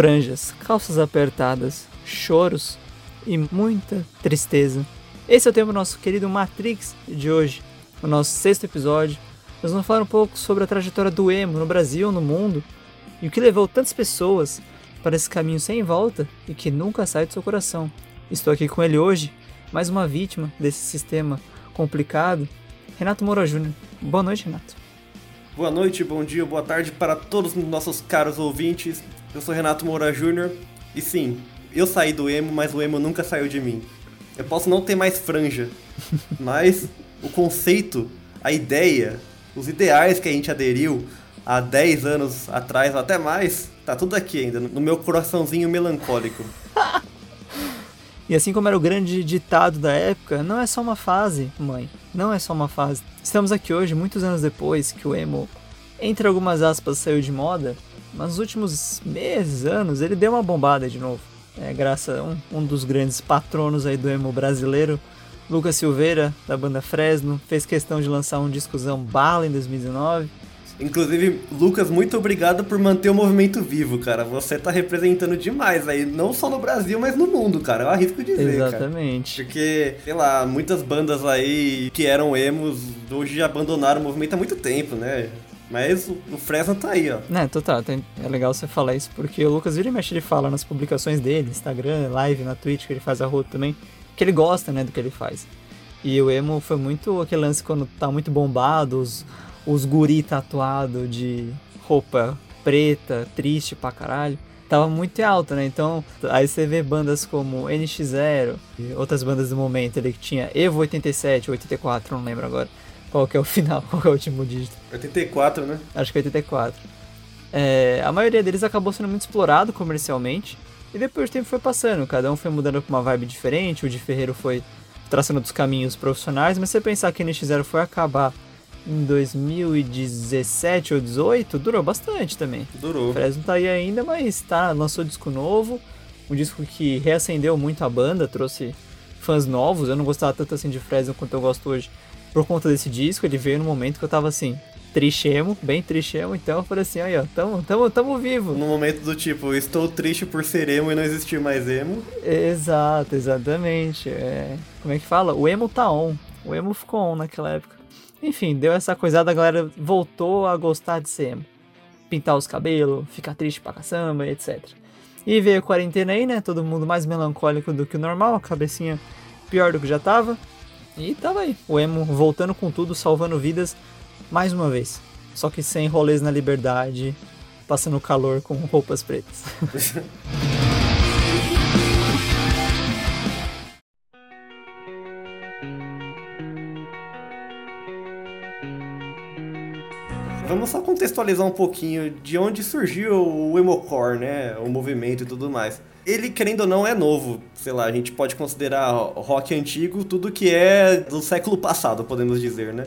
franjas, calças apertadas, choros e muita tristeza. Esse é o tema do nosso querido Matrix de hoje, o nosso sexto episódio. Nós vamos falar um pouco sobre a trajetória do emo no Brasil, no mundo, e o que levou tantas pessoas para esse caminho sem volta e que nunca sai do seu coração. Estou aqui com ele hoje, mais uma vítima desse sistema complicado, Renato Moura Júnior. Boa noite, Renato. Boa noite, bom dia, boa tarde para todos os nossos caros ouvintes. Eu sou Renato Moura Júnior e sim, eu saí do emo, mas o emo nunca saiu de mim. Eu posso não ter mais franja, mas o conceito, a ideia, os ideais que a gente aderiu há 10 anos atrás, ou até mais, tá tudo aqui ainda, no meu coraçãozinho melancólico. E assim como era o grande ditado da época, não é só uma fase, mãe. Não é só uma fase. Estamos aqui hoje, muitos anos depois que o emo, entre algumas aspas, saiu de moda, nos últimos meses, anos, ele deu uma bombada de novo. É, graças a um, um dos grandes patronos aí do emo brasileiro, Lucas Silveira, da banda Fresno, fez questão de lançar um discozão bala em 2019 Inclusive, Lucas, muito obrigado por manter o movimento vivo, cara. Você tá representando demais aí, não só no Brasil, mas no mundo, cara. Eu arrisco dizer, Exatamente. Cara. Porque, sei lá, muitas bandas aí que eram emos hoje já abandonaram o movimento há muito tempo, né? Mas o Fresno tá aí, ó. É, total. É legal você falar isso, porque o Lucas vira e mexe, ele fala nas publicações dele, Instagram, live, na Twitch, que ele faz a rua também, que ele gosta, né, do que ele faz. E o emo foi muito aquele lance quando tá muito bombado, os os guri tatuado de roupa preta, triste pra caralho, tava muito alto, né? Então, aí você vê bandas como NX0 e outras bandas do momento ali que tinha Evo 87 ou 84, não lembro agora qual que é o final, qual que é o último dígito. 84, né? Acho que é 84. É, a maioria deles acabou sendo muito explorado comercialmente e depois o tempo foi passando, cada um foi mudando pra uma vibe diferente, o de Ferreiro foi traçando dos caminhos profissionais, mas você pensar que NX0 foi acabar em 2017 ou 18, durou bastante também. Durou. O Fresno tá aí ainda, mas tá, lançou disco novo, um disco que reacendeu muito a banda, trouxe fãs novos. Eu não gostava tanto assim de Fresno quanto eu gosto hoje por conta desse disco. Ele veio no momento que eu tava assim, trichemo, bem trichemo, então eu falei assim, aí ó, tamo, tamo, tamo vivo. No momento do tipo, estou triste por ser emo e não existir mais emo. Exato, exatamente. É... Como é que fala? O emo tá on. O emo ficou on naquela época. Enfim, deu essa coisada, a galera voltou a gostar de ser emo. Pintar os cabelos, ficar triste pra caçamba, etc. E veio a quarentena aí, né? Todo mundo mais melancólico do que o normal, a cabecinha pior do que já tava. E tava aí, o emo voltando com tudo, salvando vidas mais uma vez. Só que sem rolês na liberdade, passando calor com roupas pretas. Vamos só contextualizar um pouquinho de onde surgiu o emocore, né? O movimento e tudo mais. Ele, querendo ou não, é novo. Sei lá, a gente pode considerar rock antigo tudo que é do século passado, podemos dizer, né?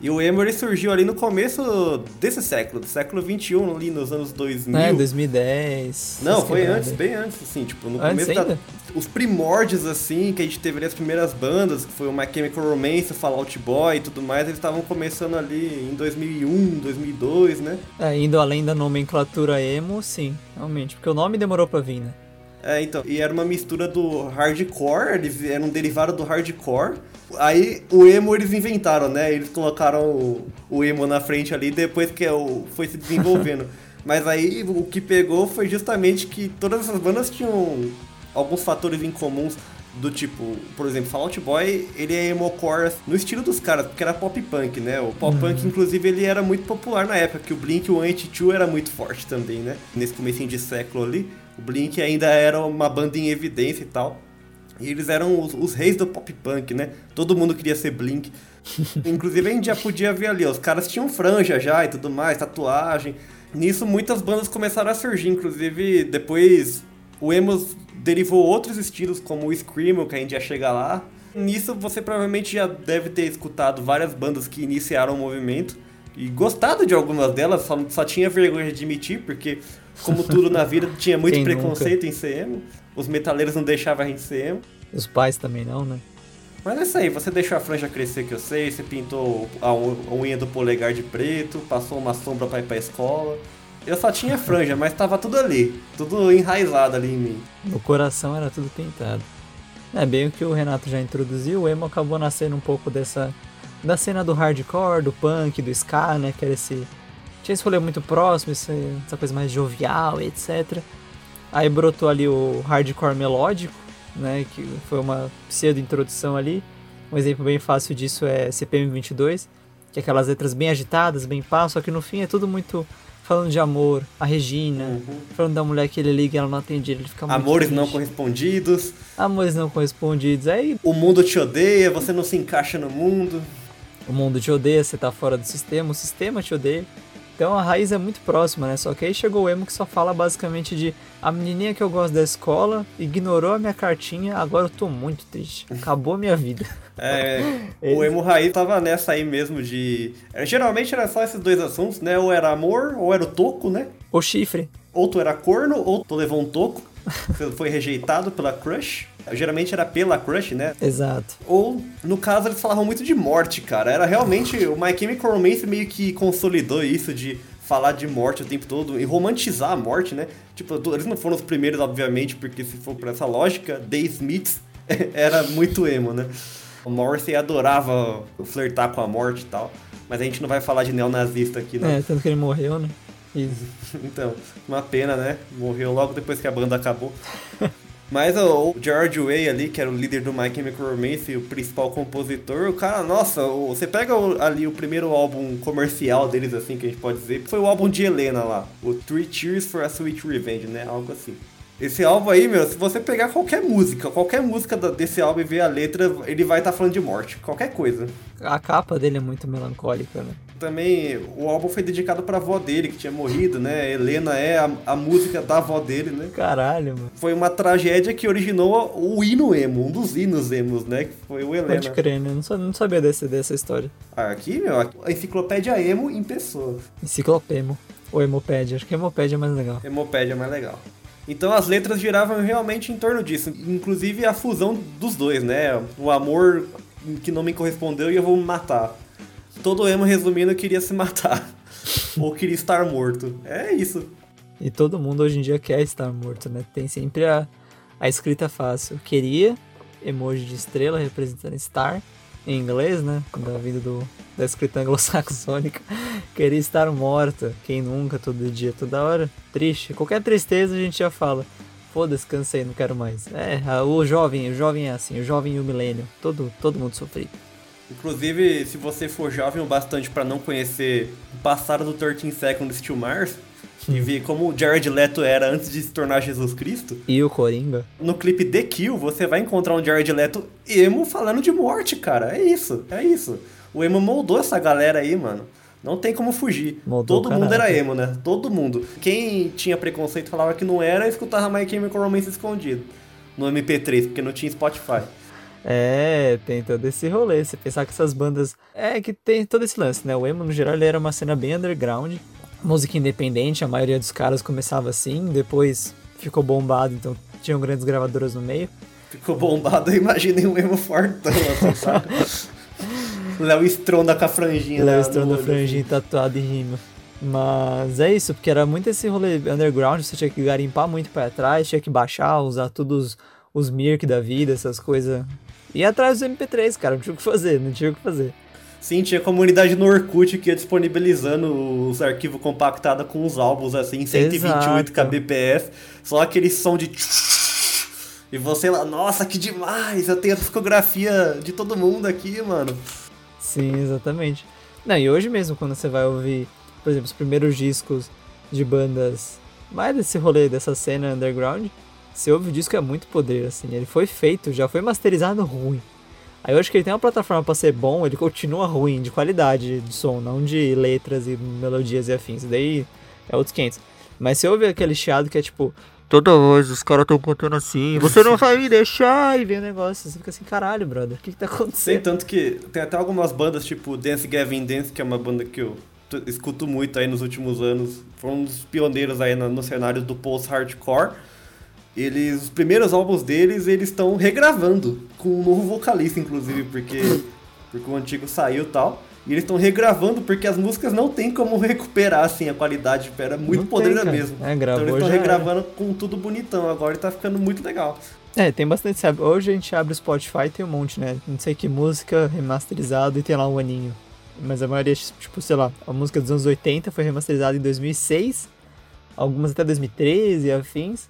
E o emo surgiu ali no começo desse século, do século 21, ali nos anos 2000. É, 2010. Não, foi antes, bem antes, assim, tipo, no antes começo ainda? da, os primórdios, assim, que a gente teve ali as primeiras bandas, que foi o My Chemical Romance, o Fallout Boy e tudo mais, eles estavam começando ali em 2001, 2002, né? É, indo além da nomenclatura emo, sim, realmente, porque o nome demorou pra vir, né? É, então, e era uma mistura do hardcore, eles eram um derivado do hardcore. Aí o emo eles inventaram, né? Eles colocaram o, o emo na frente ali depois que o, foi se desenvolvendo. Mas aí o que pegou foi justamente que todas essas bandas tinham alguns fatores em comuns do tipo, por exemplo, Fallout Boy, ele é emocore no estilo dos caras, porque era pop punk, né? O pop punk, inclusive, ele era muito popular na época, que o Blink-182 era muito forte também, né? Nesse comecinho de século ali, o Blink ainda era uma banda em evidência e tal. E eles eram os, os reis do pop punk, né? Todo mundo queria ser Blink. Inclusive a gente já podia ver ali, ó, os caras tinham franja já e tudo mais, tatuagem. Nisso muitas bandas começaram a surgir, inclusive depois o emo derivou outros estilos como o screamo, que a gente já chega lá. Nisso você provavelmente já deve ter escutado várias bandas que iniciaram o movimento e gostado de algumas delas, só, só tinha vergonha de admitir, porque como tudo na vida tinha muito Quem preconceito em ser emo. Os metaleiros não deixavam a gente ser emo. Os pais também não, né? Mas é isso aí, você deixou a franja crescer que eu sei, você pintou a unha do polegar de preto, passou uma sombra pra ir pra escola. Eu só tinha franja, mas tava tudo ali. Tudo enraizado ali em mim. No coração era tudo pintado. É bem o que o Renato já introduziu, o emo acabou nascendo um pouco dessa da cena do hardcore, do punk, do ska, né, que era esse tinha esse rolê muito próximo, essa coisa mais jovial, etc. Aí brotou ali o hardcore melódico, né, que foi uma pseudo introdução ali. Um exemplo bem fácil disso é CPM 22, que é aquelas letras bem agitadas, bem pá, só que no fim é tudo muito falando de amor, a Regina, uhum. falando da mulher que ele liga e ela não atende, ele fica muito Amores não correspondidos. Amores não correspondidos. Aí o mundo te odeia, você não se encaixa no mundo. O mundo te odeia, você tá fora do sistema, o sistema te odeia. Então a raiz é muito próxima, né? Só que aí chegou o emo que só fala basicamente de a menininha que eu gosto da escola ignorou a minha cartinha, agora eu tô muito triste. Acabou a minha vida. É, o emo raiz tava nessa aí mesmo de. É, geralmente era só esses dois assuntos, né? Ou era amor, ou era o toco, né? O chifre. Ou tu era corno, ou tu levou um toco. Foi rejeitado pela crush. Geralmente era pela crush, né? Exato. Ou, no caso, eles falavam muito de morte, cara. Era realmente. O My Chemical Romance meio que consolidou isso de falar de morte o tempo todo e romantizar a morte, né? Tipo, eles não foram os primeiros, obviamente, porque se for por essa lógica, The Smiths era muito emo, né? O Morrissey adorava flertar com a morte e tal. Mas a gente não vai falar de neonazista aqui, né? É, tanto que ele morreu, né? Isso. então, uma pena, né? Morreu logo depois que a banda acabou. Mas o, George Way ali, que era o líder do My Chemical Romance, o principal compositor, o cara, nossa, você pega ali o primeiro álbum comercial deles, assim, que a gente pode dizer, foi o álbum de Helena lá, o Three Cheers for a Sweet Revenge, né? Algo assim. Esse álbum aí, meu, se você pegar qualquer música, qualquer música desse álbum e ver a letra, ele vai estar tá falando de morte, qualquer coisa. A capa dele é muito melancólica, né? Também o álbum foi dedicado pra avó dele, que tinha morrido, né? Helena é a, a música da avó dele, né? Caralho, mano. Foi uma tragédia que originou o hino emo, um dos hinos emos, né? Que foi o Helena. Pode crer, né? Não, não sabia desse, dessa história. Aqui, meu, a enciclopédia emo em pessoa. Enciclopemo. Ou Hemopédia. Acho que Hemopédia é mais legal. Hemopédia é mais legal. Então as letras giravam realmente em torno disso, inclusive a fusão dos dois, né? O amor que não me correspondeu e eu vou me matar. Todo emo resumindo queria se matar ou queria estar morto. É isso. E todo mundo hoje em dia quer estar morto, né? Tem sempre a, a escrita fácil. Queria, emoji de estrela representando estar em inglês, né? Da vida do, da escrita anglo-saxônica. Queria estar morta. Quem nunca, todo dia, toda hora. Triste. Qualquer tristeza a gente já fala. Foda-se, cansei, não quero mais. É, o jovem, o jovem é assim, o jovem e o milênio. Todo, todo mundo sofrido. Inclusive, se você for jovem o bastante para não conhecer o passado do 13 Seconds to Mars, e ver como o Jared Leto era antes de se tornar Jesus Cristo. E o Coringa. No clipe The Kill, você vai encontrar um Jared Leto emo falando de morte, cara. É isso, é isso. O emo moldou essa galera aí, mano. Não tem como fugir. Moldou Todo mundo era emo, né? Todo mundo. Quem tinha preconceito falava que não era, escutava My Chemical Romance escondido. No MP3, porque não tinha Spotify. É, tem todo esse rolê. Você pensar que essas bandas. É que tem todo esse lance, né? O emo, no geral, ele era uma cena bem underground música independente, a maioria dos caras começava assim, depois ficou bombado, então tinham grandes gravadoras no meio. Ficou bombado, imaginem o mesmo fortão, assim? Léo Stronda com a franjinha. Léo Stronda com a franjinha assim. tatuada em rima. Mas é isso, porque era muito esse rolê underground, você tinha que garimpar muito para trás, tinha que baixar, usar todos os, os Mirk da vida, essas coisas. E atrás do MP3, cara, não tinha o que fazer, não tinha o que fazer. Sim, tinha comunidade no Orkut que ia disponibilizando os arquivos compactados com os álbuns assim, 128 Exato. kbps, só aquele som de. E você lá, nossa, que demais! Eu tenho a discografia de todo mundo aqui, mano. Sim, exatamente. Não, e hoje mesmo, quando você vai ouvir, por exemplo, os primeiros discos de bandas mais desse rolê, dessa cena underground, você ouve o disco é muito poder, assim. Ele foi feito, já foi masterizado ruim. Aí eu acho que ele tem uma plataforma para ser bom, ele continua ruim de qualidade de som, não de letras e melodias e afins. Daí é outros 500. Mas você ouve aquele chiado que é tipo, toda voz os caras estão contando assim, você não vai me deixar, e vem o negócio, você fica assim, caralho, brother, o que, que tá acontecendo? Tem tanto que tem até algumas bandas, tipo Dance Gavin Dance, que é uma banda que eu escuto muito aí nos últimos anos, foi um dos pioneiros aí no, no cenário do post-hardcore, eles, os primeiros álbuns deles, eles estão regravando com um novo vocalista, inclusive, porque, porque o antigo saiu e tal. E eles estão regravando porque as músicas não tem como recuperar assim a qualidade, era muito podreira mesmo. É, gravou, então eles estão regravando era. com tudo bonitão agora e tá ficando muito legal. É, tem bastante, sabe? Hoje a gente abre o Spotify tem um monte, né? Não sei que música remasterizado e tem lá um aninho. Mas a maioria, tipo, sei lá, a música dos anos 80 foi remasterizada em 2006, algumas até 2013 e afins.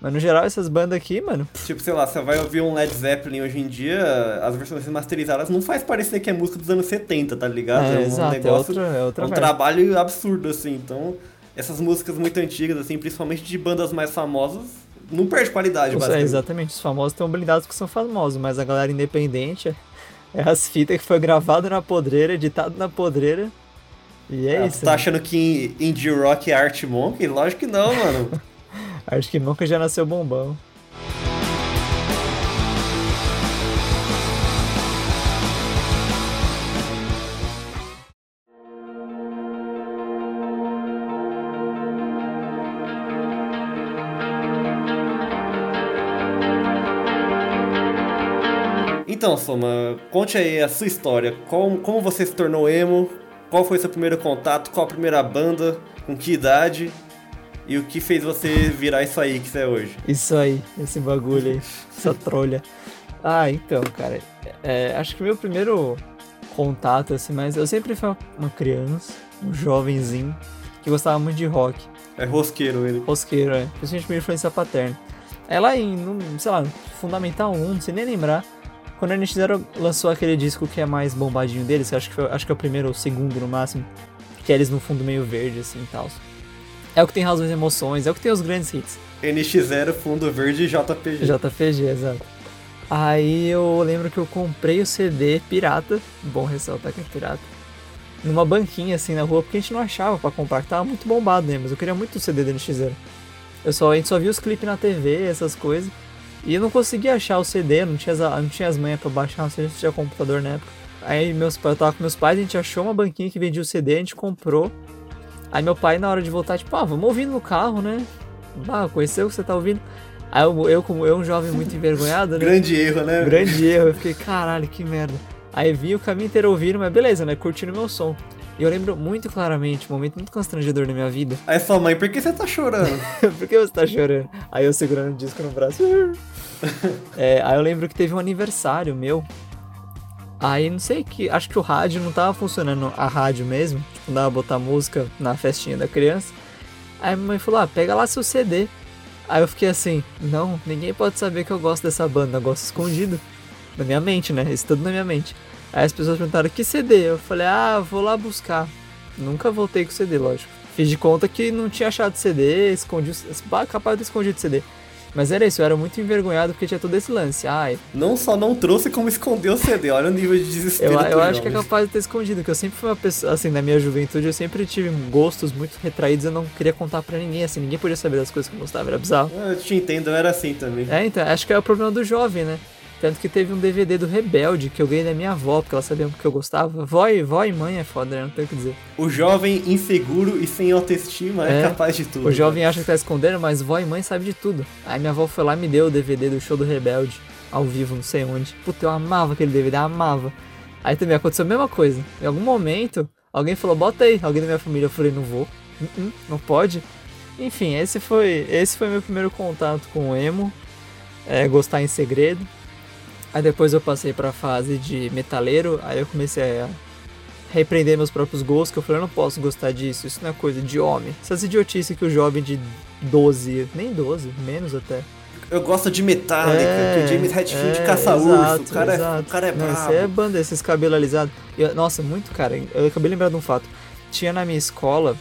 Mas no geral, essas bandas aqui, mano. Tipo, sei lá, você vai ouvir um Led Zeppelin hoje em dia, as versões remasterizadas não faz parecer que é música dos anos 70, tá ligado? É, é um exato, negócio. É, outra, é, outra é um trabalho absurdo, assim. Então, essas músicas muito antigas, assim, principalmente de bandas mais famosas, não perde qualidade, É, exatamente. Os famosos estão blindados porque são famosos, mas a galera independente é as fitas que foi gravado na podreira, editado na podreira. E é ah, isso. Tu tá né? achando que indie rock é art monk? Lógico que não, mano. Acho que nunca já nasceu bombão. Então, Soma, conte aí a sua história. Como, como você se tornou emo? Qual foi seu primeiro contato? Qual a primeira banda? Com que idade? E o que fez você virar isso aí que você é hoje? Isso aí, esse bagulho aí, essa trolha. Ah, então, cara, é, acho que meu primeiro contato, assim, mas eu sempre fui uma criança, um jovenzinho, que gostava muito de rock. É rosqueiro ele. Rosqueiro, é. Principalmente por influência paterna. Aí lá em, sei lá, Fundamental 1, não sei nem lembrar, quando a NX0 lançou aquele disco que é mais bombadinho deles, acho que, foi, acho que é o primeiro ou segundo no máximo, que é eles no fundo meio verde, assim, e tal. É o que tem razões e emoções, é o que tem os grandes hits. NX0, fundo verde e JPG. JPG, exato. Aí eu lembro que eu comprei o CD pirata, bom ressaltar que é pirata, numa banquinha assim na rua, porque a gente não achava para comprar, que tava muito bombado, né? Mas eu queria muito o CD do NX0. Eu só, a gente só via os clipes na TV, essas coisas. E eu não conseguia achar o CD, não tinha, não tinha as manhas pra baixar, não sei se tinha computador na época. Aí meus, eu tava com meus pais, a gente achou uma banquinha que vendia o CD, a gente comprou. Aí meu pai, na hora de voltar, tipo, ah, vamos ouvindo no carro, né? Ah, conheceu o que você tá ouvindo? Aí eu, eu, como eu, um jovem muito envergonhado, né? Grande erro, né? Grande erro. Eu fiquei, caralho, que merda. Aí vi o caminho inteiro ouvindo, mas beleza, né? Curtindo meu som. E eu lembro muito claramente, um momento muito constrangedor na minha vida. Aí sua mãe, por que você tá chorando? por que você tá chorando? Aí eu segurando o disco no braço. é, aí eu lembro que teve um aniversário meu Aí não sei que. Acho que o rádio não tava funcionando a rádio mesmo. Tipo, dava botar música na festinha da criança. Aí a mãe falou: ah, pega lá seu CD. Aí eu fiquei assim, não, ninguém pode saber que eu gosto dessa banda, eu gosto escondido. Na minha mente, né? Isso tudo na minha mente. Aí as pessoas perguntaram, que CD? Eu falei, ah, vou lá buscar. Nunca voltei com o CD, lógico. Fiz de conta que não tinha achado CD, escondi. Capaz de escondido CD. Mas era isso, eu era muito envergonhado porque tinha todo esse lance. Ai. Não só não trouxe, como escondeu o CD. Olha o nível de desespero. Eu, eu acho que é capaz de ter escondido, que eu sempre fui uma pessoa, assim, na minha juventude, eu sempre tive gostos muito retraídos, eu não queria contar pra ninguém, assim, ninguém podia saber das coisas que eu gostava, era bizarro. Eu te entendo, eu era assim também. É, então, acho que é o problema do jovem, né? Tanto que teve um DVD do Rebelde que eu ganhei da minha avó, porque ela sabia que eu gostava. Vó e, vó e mãe é foda, né? Não tenho o que dizer. O jovem inseguro e sem autoestima é, é capaz de tudo. O jovem acha que tá escondendo, mas vó e mãe sabe de tudo. Aí minha avó foi lá e me deu o DVD do show do Rebelde, ao vivo, não sei onde. Puta, eu amava aquele DVD, amava. Aí também aconteceu a mesma coisa. Em algum momento, alguém falou, bota aí. Alguém da minha família, eu falei, não vou. Uh -uh, não pode. Enfim, esse foi, esse foi meu primeiro contato com o emo. É, gostar em segredo. Aí depois eu passei pra fase de metaleiro, aí eu comecei a repreender meus próprios gostos, que eu falei, eu não posso gostar disso, isso não é coisa de homem. Essas idiotices que o jovem de 12, nem 12, menos até. Eu gosto de Metallica, é, que o James Hetfield é, caça urso, o cara, exato. É, o cara é não, bravo. Isso é banda, esses cabelos alisados. Eu, nossa, muito cara, eu acabei lembrando de um fato. Tinha na minha escola,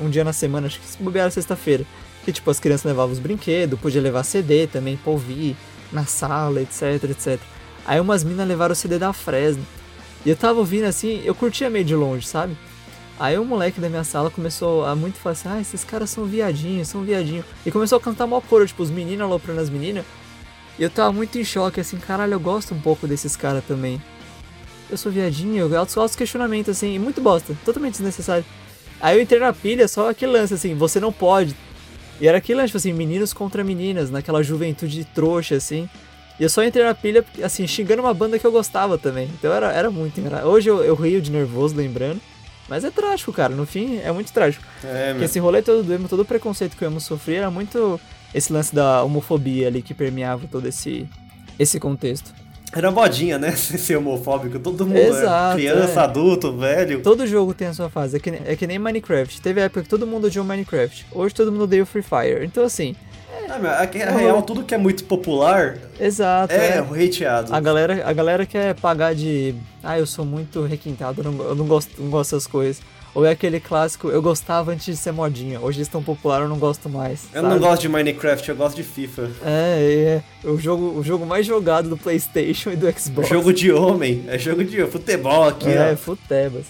um dia na semana, acho que se bobear sexta-feira, que tipo, as crianças levavam os brinquedos, podia levar CD também pra ouvir na sala, etc, etc. Aí umas minas levaram o CD da Fresno. E eu tava ouvindo assim, eu curtia meio de longe, sabe? Aí o moleque da minha sala começou a muito falar assim, ah, esses caras são viadinhos, são viadinhos. E começou a cantar mó coro, tipo, os meninos aloprando as meninas. E eu tava muito em choque, assim, caralho, eu gosto um pouco desses caras também. Eu sou viadinho, eu altos, altos questionamento, assim, muito bosta, totalmente desnecessário. Aí eu entrei na pilha, só aquele lance, assim, você não pode. E era aquele lance, tipo assim, meninos contra meninas, naquela juventude trouxa, assim. E eu só entrei na pilha, assim, xingando uma banda que eu gostava também. Então era, era muito engraçado. Hoje eu, eu rio de nervoso lembrando. Mas é trágico, cara. No fim, é muito trágico. É, Porque esse rolê todo do emo, todo o preconceito que o emo sofria era muito esse lance da homofobia ali que permeava todo esse, esse contexto. Era modinha, né? Ser homofóbico. Todo mundo. Exato, é, criança, é. adulto, velho. Todo jogo tem a sua fase. É que, nem- é que nem Minecraft. Teve época que todo mundo odiou Minecraft. Hoje todo mundo odeia o Free Fire. Então, assim, Ah, meu, a, a real, tudo que é muito popular exato. é é. hateado. A galera, a galera quer pagar de. Ah, eu sou muito requintado, eu não, eu não gosto, não gosto dessas coisas. Ou é aquele clássico, eu gostava antes de ser modinha, hoje eles estão popular, eu não gosto mais. Eu sabe? não gosto de Minecraft, eu gosto de FIFA. É, é. O jogo, o jogo mais jogado do PlayStation e do Xbox. Jogo de homem, é jogo de futebol aqui, É, ó. futebas.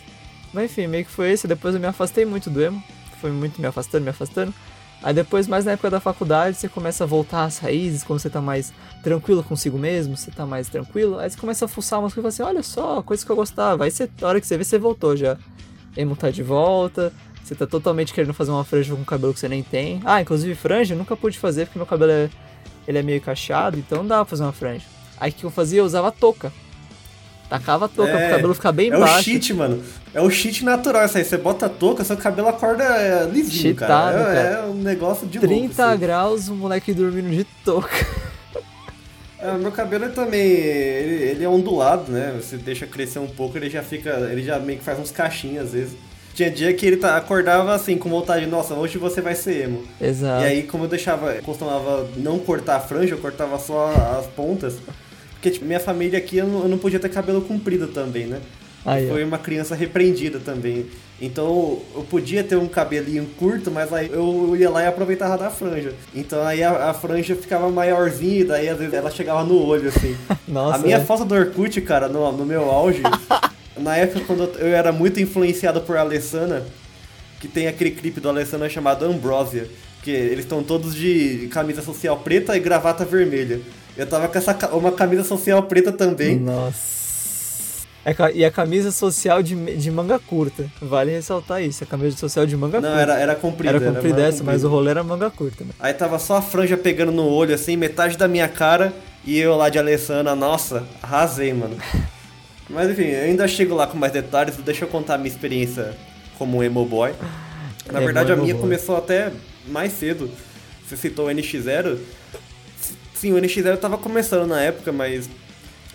Mas enfim, meio que foi esse. Depois eu me afastei muito do emo. Foi muito me afastando, me afastando. Aí depois, mais na época da faculdade, você começa a voltar às raízes, quando você tá mais tranquilo consigo mesmo, você tá mais tranquilo. Aí você começa a fuçar umas coisas e fala assim, olha só, coisa que eu gostava. Aí você, a hora que você vê, você voltou já. Emo tá de volta, você tá totalmente querendo fazer uma franja com cabelo que você nem tem. Ah, inclusive franja eu nunca pude fazer porque meu cabelo é, ele é meio cacheado, então não dava pra fazer uma franja. Aí o que eu fazia? Eu usava touca. Tacava a touca É, pro cabelo ficar bem É o baixo. cheat, mano. É o cheat natural isso aí. Você bota a touca, seu cabelo acorda é, lisinho, cara. Cheatado, É, cara. é um negócio de 30 louco. assim. graus, o moleque dormindo de touca. É, meu cabelo também, ele, ele é ondulado, né? Você deixa crescer um pouco, ele já fica, ele já meio que faz uns cachinhos às vezes. Tinha dia que ele tá, acordava assim, com vontade, nossa, hoje você vai ser emo. Exato. E aí, como eu deixava, costumava não cortar a franja, eu cortava só as pontas. Porque, tipo, minha família aqui, eu não, eu não podia ter cabelo comprido também, né? Aí. Foi uma criança repreendida também. Então eu podia ter um cabelinho curto, mas aí eu ia lá e aproveitava da franja. Então aí a, a franja ficava maiorzinha, e daí às vezes ela chegava no olho, assim. Nossa, a minha é. foto do Orkut, cara, no, no meu auge, na época quando eu era muito influenciado por Alessana, que tem aquele clipe do Alessana chamado Ambrosia, que eles estão todos de camisa social preta e gravata vermelha. Eu tava com essa, uma camisa social preta também. Nossa. É e a camisa social de, de manga curta. Vale ressaltar isso. A camisa social de manga Não, curta. era, era comprida. Era comprida essa, mas o rolê era manga curta, né? Aí tava só a franja pegando no olho, assim, metade da minha cara, e eu lá de Alessandra, nossa, arrasei, mano. Mas enfim, eu ainda chego lá com mais detalhes, deixa eu contar a minha experiência como emo boy. Na Emo, verdade, a minha boy. começou até mais cedo. Você citou o NX0. Sim, o NX0 tava começando na época, mas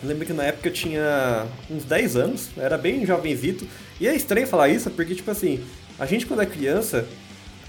eu lembro que na época eu tinha uns 10 anos, era bem jovenzito. E é estranho falar isso, porque, tipo assim, a gente quando é criança,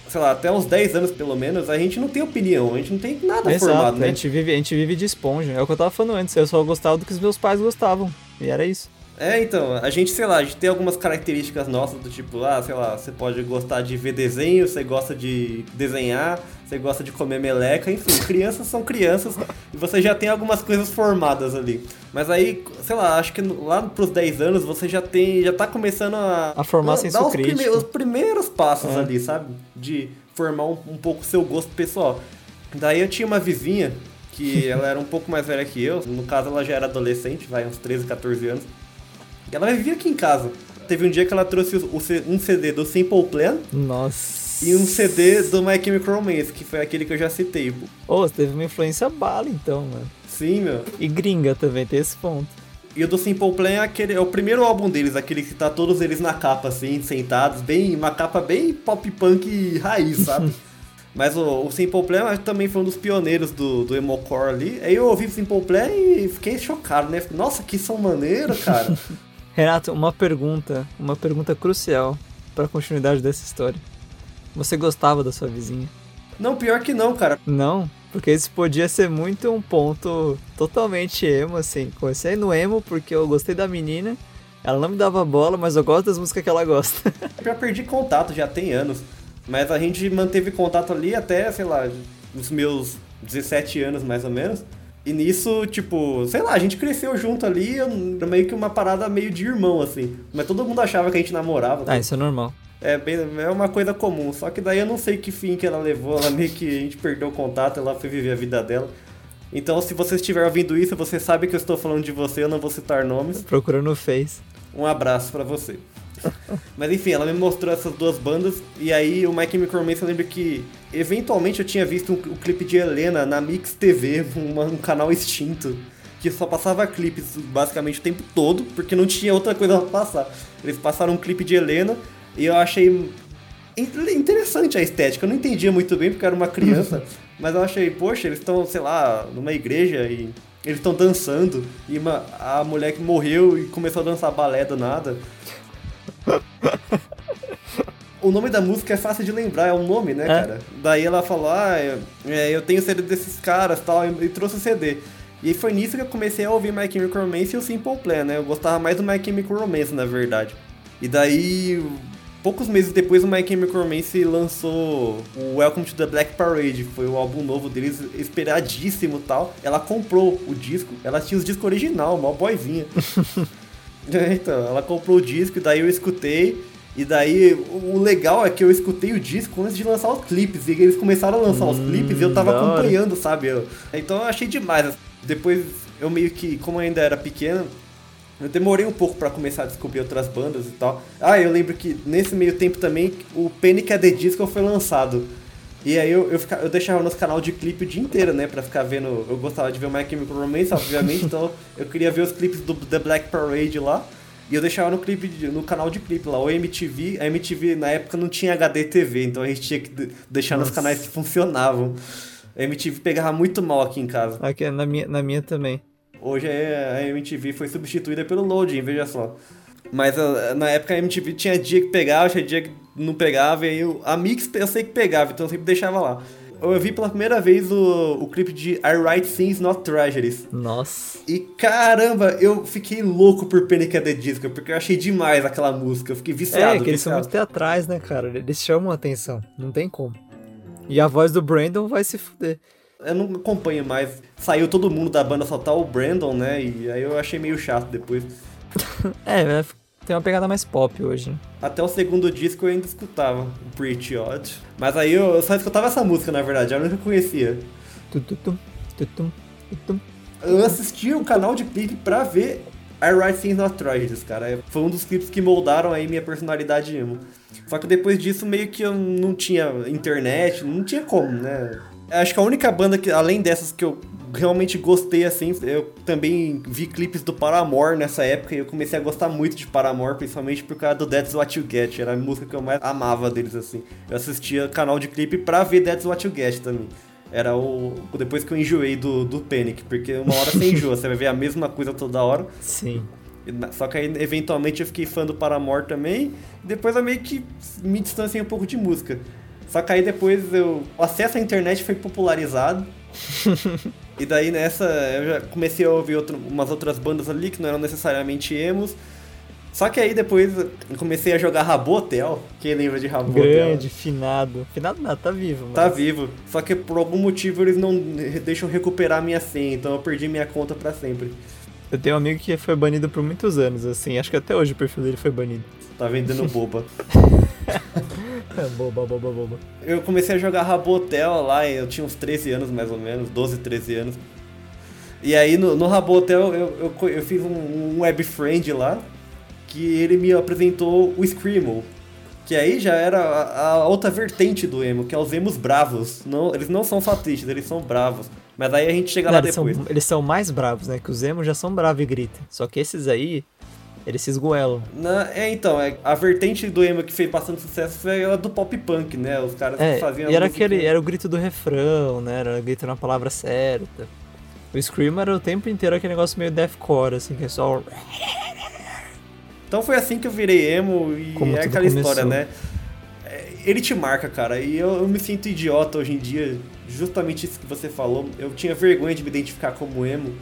sei lá, até uns 10 anos pelo menos, a gente não tem opinião, a gente não tem nada Exato, formado, a, né? gente vive, a gente vive de esponja. É o que eu tava falando antes. Eu só gostava do que os meus pais gostavam. E era isso. É, então, a gente, sei lá, a gente tem algumas características nossas do tipo, ah, sei lá, você pode gostar de ver desenho, você gosta de desenhar, você gosta de comer meleca, enfim, crianças são crianças e você já tem algumas coisas formadas ali. Mas aí, sei lá, acho que lá pros 10 anos você já tem, já tá começando a... A formar dar senso os crítico. prime- os primeiros passos É. ali, sabe? De formar um, um pouco o seu gosto pessoal. Daí eu tinha uma vizinha que ela era um pouco mais velha que eu, no caso ela já era adolescente, vai, uns 13, 14 anos. E ela vivia aqui em casa. Teve um dia que ela trouxe um CD do Simple Plan Nossa. E um CD do My Chemical Romance, que foi aquele que eu já citei. pô. Ô, você teve uma influência bala então, mano. Sim, meu. E gringa também, tem esse ponto. E o do Simple Plan é, aquele, é o primeiro álbum deles, aquele que tá todos eles na capa, assim, sentados, bem, uma capa bem pop punk raiz, sabe? Mas o, o Simple Plan também foi um dos pioneiros do, do emocore ali. Aí eu ouvi o Simple Plan e fiquei chocado, né? Nossa, que som maneiro, cara. Renato, uma pergunta, uma pergunta crucial pra continuidade dessa história. Você gostava da sua vizinha? não, pior que não, cara. Não, porque isso podia ser muito um ponto totalmente emo, assim. Comecei no emo porque eu gostei da menina, ela não me dava bola, mas eu gosto das músicas que ela gosta. Eu já perdi contato, já tem anos. Mas a gente manteve contato ali até, sei lá, os meus 17 anos mais ou menos. E nisso, tipo, sei lá, a gente cresceu junto ali, era meio que uma parada meio de irmão, assim. Mas todo mundo achava que a gente namorava. ah, isso é normal. É, bem, é uma coisa comum. Só que daí eu não sei que fim que ela levou, ela meio que a gente perdeu o contato, ela foi viver a vida dela. Então, se você estiver ouvindo isso, você sabe que eu estou falando de você, eu não vou citar nomes. Procurando no Face. Um abraço pra você. Mas enfim, ela me mostrou essas duas bandas. E aí o My Chemical Romance eu lembro que eventualmente eu tinha visto um, um clipe de Helena na Mix TV, um, um canal extinto. Que só passava clipes basicamente o tempo todo, porque não tinha outra coisa pra passar. Eles passaram um clipe de Helena e eu achei interessante a estética. Eu não entendia muito bem porque eu era uma criança, mas eu achei, poxa, eles estão, sei lá, numa igreja e eles estão dançando e uma, a mulher que morreu e começou a dançar balé do nada. o nome da música é fácil de lembrar, é um nome, né, é. cara? Daí ela falou, ah, é, eu tenho CD desses caras tal, e trouxe o CD. E foi nisso que eu comecei a ouvir My Chemical Romance e o Simple Plan, né? Eu gostava mais do My Chemical Romance, na verdade. E daí, poucos meses depois, o My Chemical Romance lançou o Welcome to the Black Parade, foi o álbum novo deles, esperadíssimo tal. Ela comprou o disco, ela tinha os discos original, uma boyzinha. então, ela comprou o disco, daí eu escutei. E daí, o legal é que eu escutei o disco antes de lançar os clipes. E eles começaram a lançar hum, os clipes e eu tava acompanhando, sabe? Eu, então eu achei demais. Depois eu meio que, como eu ainda era pequeno, eu demorei um pouco para começar a descobrir outras bandas e tal. Ah, eu lembro que nesse meio tempo também o Panic! at the Disco foi lançado. E aí eu, eu, ficava, eu deixava nos canal de clipe o dia inteiro, né? Pra ficar vendo. Eu gostava de ver o My Chemical Romance, obviamente, então eu queria ver os clipes do The Black Parade lá. E eu deixava no clipe, no canal de clipe lá, o MTV. A MTV na época não tinha HD TV, então a gente tinha que deixar Nossa. nos canais que funcionavam. A MTV pegava muito mal aqui em casa. Aqui, na minha, na minha também. Hoje a MTV foi substituída pelo Loading, veja só. Mas ah, na época a MTV tinha dia que pegava, tinha dia que não pegava, e aí a Mix eu sei que pegava, então eu sempre deixava lá. Eu vi pela primeira vez o, o clipe de I Write Things Not Tragedies. Nossa. E caramba, eu fiquei louco por Panic! at the Disco, porque eu achei demais aquela música, eu fiquei viciado. É, que eles são muito teatrais, né, cara? Eles chamam a atenção, não tem como. E a voz do Brandon vai se fuder. Eu não acompanho mais. Saiu todo mundo da banda, só tá o Brandon, né? E aí eu achei meio chato depois. é, tem uma pegada mais pop hoje. Até o segundo disco eu ainda escutava, Pretty Odd. Mas aí eu só escutava essa música, na verdade, eu nunca conhecia. Tutum, tutum, tutum. Eu assisti o canal de clipe pra ver I Write Things Not Tragedies, cara. Foi um dos clipes que moldaram aí minha personalidade emo. Só que depois disso, meio que eu não tinha internet, não tinha como, né? Acho que a única banda que, além dessas que eu realmente gostei, assim, eu também vi clipes do Paramore nessa época e eu comecei a gostar muito de Paramore, principalmente por causa do That's What You Get, era a música que eu mais amava deles, assim. Eu assistia canal de clipe pra ver That's What You Get também. Era o. Depois que eu enjoei do, do Panic, porque uma hora você enjoa, você vai ver a mesma coisa toda hora. Sim. Só que aí, eventualmente, eu fiquei fã do Paramore também. E depois eu meio que me distanciei um pouco de música. Só que aí depois eu, o acesso à internet foi popularizado. e daí nessa eu já comecei a ouvir outro, umas outras bandas ali que não eram necessariamente emos. Só que aí depois eu comecei a jogar Rabotel. Quem lembra de Rabotel? Grande, finado. Finado nada, tá vivo. Mas... Tá vivo. Só que por algum motivo eles não deixam recuperar minha senha, então eu perdi minha conta para sempre. Eu tenho um amigo que foi banido por muitos anos, assim. Acho que até hoje o perfil dele foi banido. Tá vendendo boba. Boba, boba, boba. Eu comecei a jogar Rabotel lá, eu tinha uns 13 anos mais ou menos, 12, 13 anos. E aí no, no Rabotel eu, eu, eu fiz um, um web friend lá, que ele me apresentou o Screamo. Que aí já era a, a, outra vertente do emo, que é os emos bravos. Não, eles não são só tristes, eles são bravos. Mas aí a gente chega não, lá eles depois. São, eles são mais bravos, né? Que os emos já são bravos e gritam. Só que esses aí, eles se esgoelam. Na, é, então, é, a vertente do emo que fez bastante sucesso foi a do pop punk, né? Os caras é, que faziam e era aquele, era o grito do refrão, né? Era o grito na palavra certa. O Scream era o tempo inteiro aquele negócio meio deathcore, assim, que é só... Então foi assim que eu virei emo e Como é aquela começou. história, né? É, ele te marca, cara, e eu, eu me sinto idiota hoje em dia, justamente isso que você falou. Eu tinha vergonha de me identificar como emo,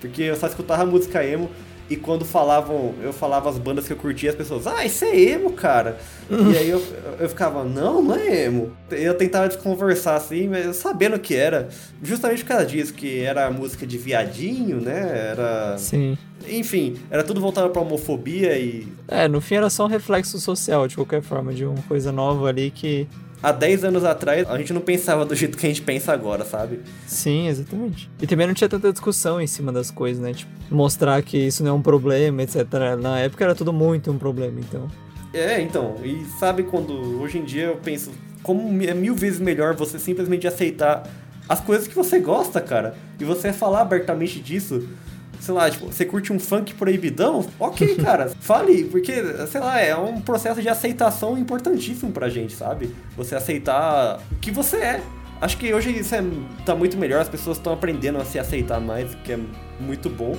porque eu só escutava música emo, e quando falavam, eu falava as bandas que eu curtia, as pessoas, ah, isso é emo, cara. e aí eu, eu ficava, não, não é emo. Eu tentava desconversar assim, mas sabendo que era, justamente por causa disso, que era música de viadinho, né? Era. Sim. Enfim, era tudo voltado pra homofobia e. É, no fim era só um reflexo social, de qualquer forma, de uma coisa nova ali que há 10 anos atrás a gente não pensava do jeito que a gente pensa agora, sabe? Sim, exatamente. E também não tinha tanta discussão em cima das coisas, né? Tipo, mostrar que isso não é um problema, etc. Na época era tudo muito um problema, então. É, então, e sabe quando hoje em dia eu penso como é mil vezes melhor você simplesmente aceitar as coisas que você gosta, cara, e você falar abertamente disso. Sei lá, tipo, você curte um funk proibidão? Ok, cara, fale, porque, sei lá, é um processo de aceitação importantíssimo pra gente, sabe? Você aceitar o que você é. Acho que hoje isso é, tá muito melhor, as pessoas estão aprendendo a se aceitar mais, o que é muito bom.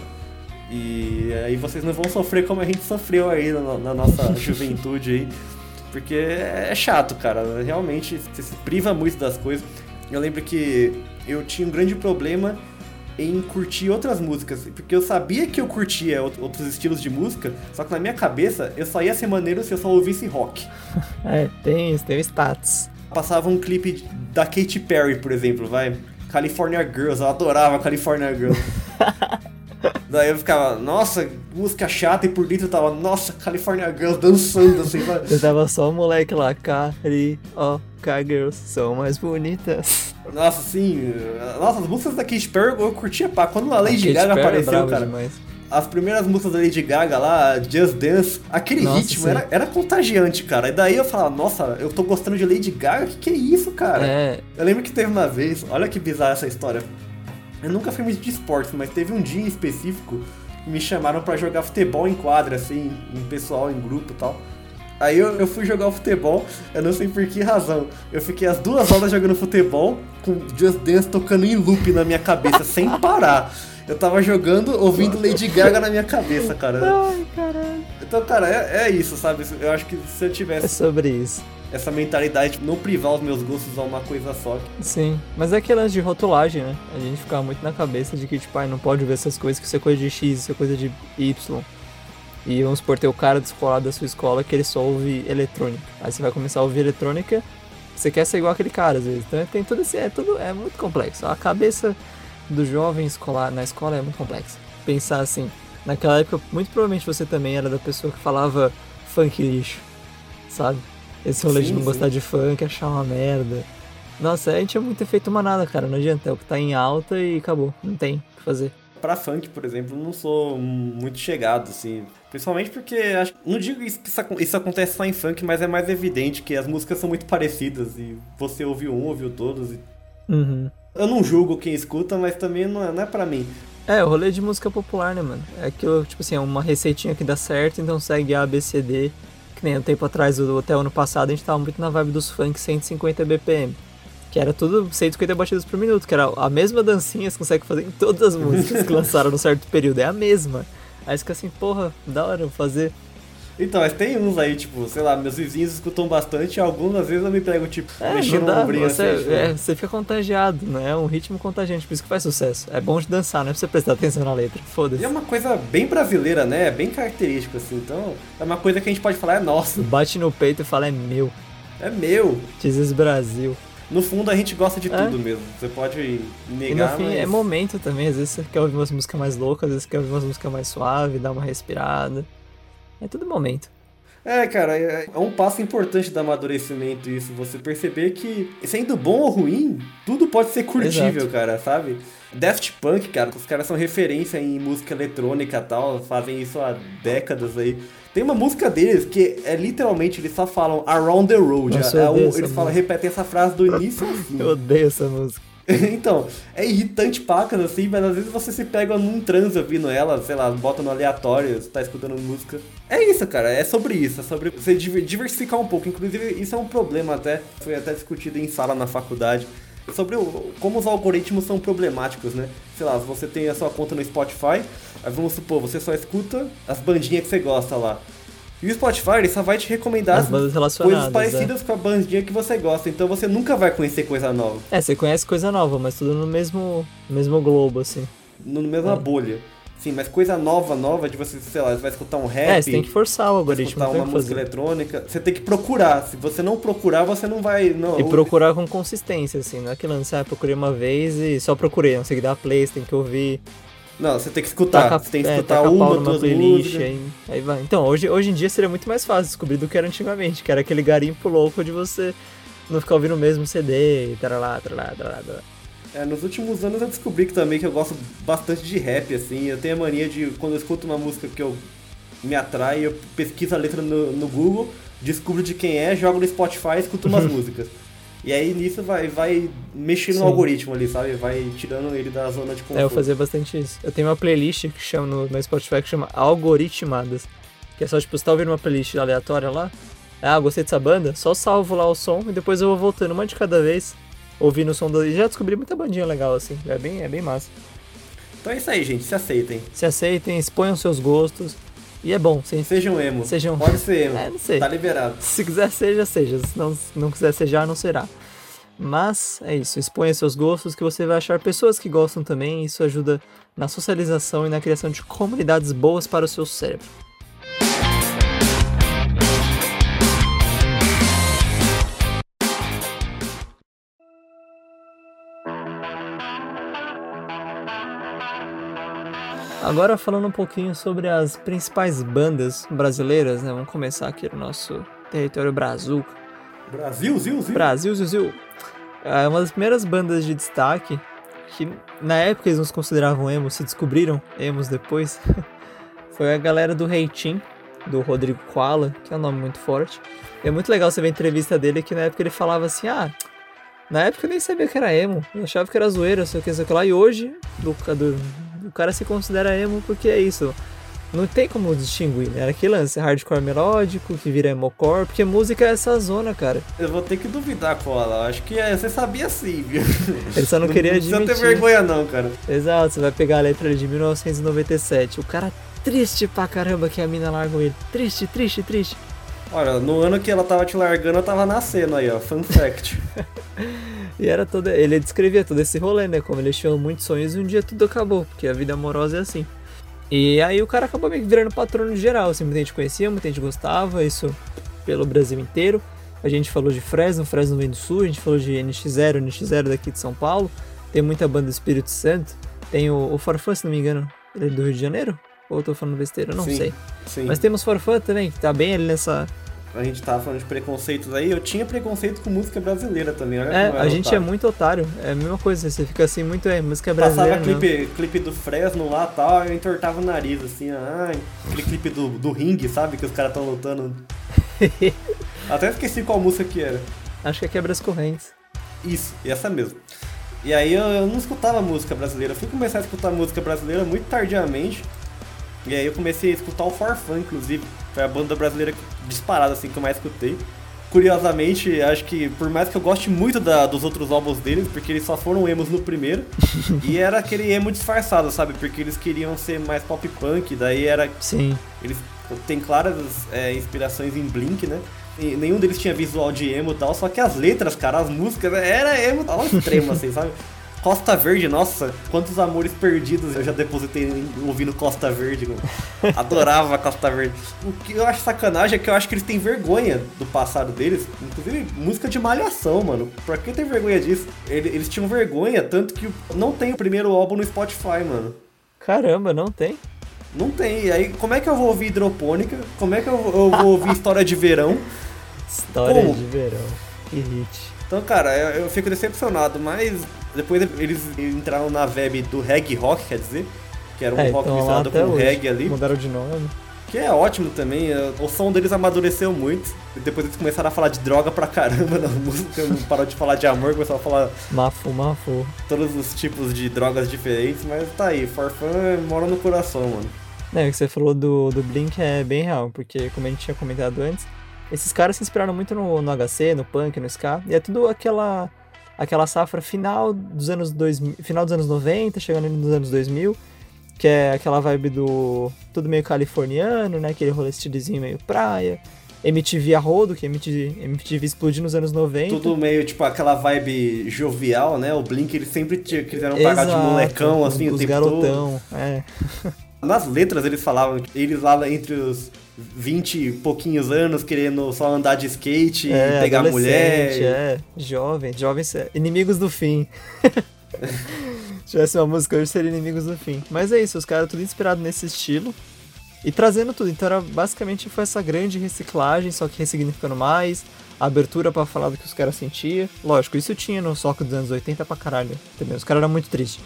E aí vocês não vão sofrer como a gente sofreu aí na, na nossa juventude aí. Porque é chato, cara. Realmente, você se priva muito das coisas. Eu lembro que eu tinha um grande problema em curtir outras músicas, porque eu sabia que eu curtia outros estilos de música, só que na minha cabeça eu só ia ser maneiro se eu só ouvisse rock. É, tem isso, tem status. Passava um clipe da Katy Perry, por exemplo, vai. California Girls, eu adorava California Girls. Daí eu ficava, nossa, música chata, e por dentro eu tava, nossa, California Girls dançando assim. Eu tava só o moleque lá, Cari, ó, Girls são mais bonitas. Nossa, sim. Nossa, as músicas da Katy Perry eu curtia pá. Quando a Lady a Gaga Perry é apareceu, cara. Demais. As primeiras músicas da Lady Gaga lá, Just Dance, aquele nossa, ritmo era, era contagiante, cara. E daí eu falava, nossa, eu tô gostando de Lady Gaga, que que é isso, cara? É. Eu lembro que teve uma vez, olha que bizarra essa história. Eu nunca fui muito de esportes, mas teve um dia específico que me chamaram para jogar futebol em quadra, assim, em pessoal, em grupo e tal. Aí eu, eu fui jogar o futebol, eu não sei por que razão. Eu fiquei as duas horas jogando futebol, com Just Dance tocando em loop na minha cabeça, sem parar. Eu tava jogando, ouvindo Lady Gaga na minha cabeça, cara. Ai, caralho. Então, cara, é, é isso, sabe? Eu acho que se eu tivesse. É sobre isso essa mentalidade de não privar os meus gostos a uma coisa só. Sim, mas é aquele lance de rotulagem, né? A gente ficava muito na cabeça de que, tipo, ai, não pode ver essas coisas, que isso é coisa de X, isso é coisa de Y. E vamos supor, ter o cara descolado da sua escola que ele só ouve eletrônica. Aí você vai começar a ouvir eletrônica, você quer ser igual aquele cara, às vezes. Então tem tudo esse, é tudo, é muito complexo. A cabeça do jovem escolar na escola é muito complexa. Pensar assim, naquela época, muito provavelmente você também era da pessoa que falava funk lixo, sabe? Esse rolê sim, de não sim. gostar de funk, achar uma merda. Nossa, a gente é muito efeito manada, cara. Não adianta. É o que tá em alta e acabou. Não tem o que fazer. Pra funk, por exemplo, não sou muito chegado, assim. Principalmente porque acho, não digo que isso, isso acontece só em funk, mas é mais evidente que as músicas são muito parecidas e você ouviu um, ouviu todos. E... Uhum. Eu não julgo quem escuta, mas também não é, não é pra mim. É, o rolê de música popular, né, mano? É aquilo, tipo assim, é uma receitinha que dá certo, então segue A, B, C, D que nem um tempo atrás, até o ano passado, a gente tava muito na vibe dos funk 150 BPM. Que era tudo 150 batidas por minuto, que era a mesma dancinha que você consegue fazer em todas as músicas que lançaram num certo período. É a mesma. Aí fica assim, porra, da hora fazer. Então, mas tem uns aí, tipo, sei lá, meus vizinhos escutam bastante, algumas vezes eu me pego, tipo, é, mexendo no ombrinho você, assim, tipo... é, você fica contagiado, né? É um ritmo contagiante, por isso que faz sucesso. É bom de dançar, não é pra você prestar atenção na letra, foda-se. E é uma coisa bem brasileira, né? É bem característica, assim, então é uma coisa que a gente pode falar, é nossa. Bate no peito e fala, é meu. É meu. Dizes Brasil. No fundo a gente gosta de é. tudo mesmo. Você pode negar, e no fim, mas... é momento também. Às vezes você quer ouvir umas músicas mais loucas, às vezes você quer ouvir umas músicas mais suaves, dar uma respirada. É tudo momento. É, cara, é, é um passo importante do amadurecimento isso. Você perceber que, sendo bom ou ruim, tudo pode ser curtível, Exato. cara, sabe? Daft Punk, cara, os caras são referência em música eletrônica e tal, fazem isso há décadas aí. Tem uma música deles que é literalmente, eles só falam Around the Road. Nossa, é, um, eles falam, repetem essa frase do início ao fim. Eu odeio essa música. então, é irritante pacas, assim, mas às vezes você se pega num transe ouvindo ela, sei lá, bota no aleatório, você tá escutando música. É isso, cara, é sobre isso, é sobre você diversificar um pouco. Inclusive, isso é um problema até, foi até discutido em sala na faculdade. Sobre o, como os algoritmos são problemáticos, né? Sei lá, você tem a sua conta no Spotify, aí vamos supor, você só escuta as bandinhas que você gosta lá. E o Spotify ele só vai te recomendar coisas parecidas é. com a bandinha que você gosta. Então você nunca vai conhecer coisa nova. É, você conhece coisa nova, mas tudo no mesmo, mesmo globo, assim. No, no mesma é. bolha. Sim, mas coisa nova, nova, de você, sei lá, você vai escutar um rap. É, você tem que forçar o algoritmo. Vai escutar uma música eletrônica. Você tem que procurar. Se você não procurar, você não vai. Não, e procurar com consistência, assim. Não é que lançar, ah, procurei uma vez e só procurei. Não sei que dar play, você tem que ouvir. Não, você tem que escutar. Taca, você tem que é, escutar uma, duas playlist. Aí, aí vai. Então, hoje, hoje em dia seria muito mais fácil descobrir do que era antigamente, que era aquele garimpo louco de você não ficar ouvindo o mesmo CD, taralá, taralá, taralá, taralá. É, nos últimos anos eu descobri que também que eu gosto bastante de rap, assim. Eu tenho a mania de, quando eu escuto uma música que eu me atrai, eu pesquiso a letra no, no Google, descubro de quem é, jogo no Spotify e escuto umas músicas. E aí nisso vai, vai mexendo Sim. no algoritmo ali, sabe? Vai tirando ele da zona de conforto. É, eu fazia bastante isso. Eu tenho uma playlist que chama no, no Spotify que chama Algoritmadas. Que é só, tipo, você tá ouvindo uma playlist aleatória lá. Ah, gostei dessa banda? Só salvo lá o som e depois eu vou voltando uma de cada vez, ouvindo o som do. E já descobri muita bandinha legal, assim. É bem, é bem massa. Então é isso aí, gente. Se aceitem. Se aceitem, exponham seus gostos. E é bom, sim. Sejam emo. Sejam- Pode ser emo. É, não sei. Tá liberado. Se quiser, seja, seja. Se não, não quiser sejar, não será. Mas é isso, exponha seus gostos que você vai achar pessoas que gostam também. Isso ajuda na socialização e na criação de comunidades boas para o seu cérebro. Agora falando um pouquinho sobre as principais bandas brasileiras, né? Vamos começar aqui no nosso território brazuca. Brasil, Zil, Zil. Brasil, Zuzil. É uma das primeiras bandas de destaque que na época eles nos consideravam emos, se descobriram emos depois. Foi a galera do Reitim, do Rodrigo Koala, que é um nome muito forte. E é muito legal você ver a entrevista dele que na época ele falava assim: "Ah, na época eu nem sabia que era emo, eu achava que era zoeira, sei o que, sei o que lá". E hoje do, do, cara se considera emo porque é isso. Não tem como distinguir, né? Era aquele lance hardcore melódico que vira emocore, porque música é essa zona, cara. Eu vou ter que duvidar, Cola. Acho que é, você sabia sim, viu? Ele só não, queria Não precisa ter admitir. vergonha não, cara. Exato, você vai pegar a letra de 1997. O cara triste pra caramba que a mina largou ele. Triste, triste, triste. Olha, no ano que ela tava te largando, eu tava nascendo aí, ó. Fun fact. E era todo. Ele descrevia todo esse rolê, né? Como ele tinha muitos sonhos e um dia tudo acabou, porque a vida amorosa é assim. E aí o cara acabou meio que virando patrono geral, assim, muita gente conhecia, muita gente gostava, isso pelo Brasil inteiro. A gente falou de Fresno, Fresno vem do Sul, a gente falou de NX0, NX0 daqui de São Paulo. Tem muita banda do Espírito Santo. Tem o, o Farfã, se não me engano, ele é do Rio de Janeiro? Ou eu tô falando besteira? Não Sim, sei. Sim. Mas temos Farfã também, que tá bem ali nessa. A gente tava falando de preconceitos aí. Eu tinha preconceito com música brasileira também. Olha É, a gente é otário. muito otário. É a mesma coisa, você fica assim, muito é, música Passava brasileira. não. clipe, clipe do Fresno lá e tal, eu entortava o nariz, assim, ai, aquele clipe do, do ringue, sabe? Que os caras tão lutando. Até esqueci qual música que era. Acho que é quebra as correntes. Isso, essa mesmo. E aí eu, eu não escutava música brasileira. Eu fui começar a escutar música brasileira muito tardiamente. E aí eu comecei a escutar o Farfã, inclusive. Foi a banda brasileira disparada assim que eu mais escutei. Curiosamente, acho que por mais que eu goste muito da- dos outros álbuns deles, porque eles só foram emos no primeiro, e era aquele emo disfarçado, sabe? Porque eles queriam ser mais pop punk, daí era Sim. eles têm claras é, inspirações em Blink, né? E nenhum deles tinha visual de emo e tal, só que as letras, cara, as músicas, era emo ao extremo, assim, sabe? Costa Verde, nossa, quantos amores perdidos eu já depositei ouvindo Costa Verde. mano. Adorava Costa Verde. O que eu acho sacanagem é que eu acho que eles têm vergonha do passado deles. Inclusive, música de malhação, mano. Pra que ter vergonha disso? Ele- Eles tinham vergonha, tanto que não tem o primeiro álbum no Spotify, mano. Caramba, não tem? Não tem. E aí, como é que eu vou ouvir hidropônica? Como é que eu, eu vou ouvir história de verão? História Como? de verão. Que hit. Então, cara, eu, eu fico decepcionado, mas depois eles entraram na web do reggae rock, quer dizer, que era um é, rock então misturado com hoje. reggae ali, Mudaram de nome. que é ótimo também. é, O som deles amadureceu muito. Depois eles começaram a falar de droga pra caramba na música, não parou de falar de amor, começaram a falar Mafu, mafu. todos os tipos de drogas diferentes, mas tá aí, Farfã mora no coração, mano. Né, o que você falou do, do Blink é bem real, porque como a gente tinha comentado antes, esses caras se inspiraram muito no, no HC, no punk, no ska, e é tudo aquela aquela safra final dos anos 2000, final dos anos 90, chegando nos anos 2000, que é aquela vibe do tudo meio californiano, né, aquele rolê estilozinho meio praia, MTV a rodo, que MTV, MTV explodiu nos anos 90. Tudo meio, tipo, aquela vibe jovial, né? O Blink, eles sempre quiseram pagar de Exato, molecão, assim, os, o tempo todo. garotão, é. Nas letras eles falavam eles lá entre os 20 e pouquinhos anos querendo só andar de skate É, e pegar mulher. É, jovem, jovens, inimigos do fim. Se tivesse uma música hoje seria inimigos do fim. Mas é isso, os caras tudo inspirado nesse estilo. E trazendo tudo, então era, basicamente foi essa grande reciclagem, só que ressignificando mais, abertura para falar do que os caras sentiam. Lógico, isso tinha no soco dos anos 80 pra caralho também, os caras eram muito tristes.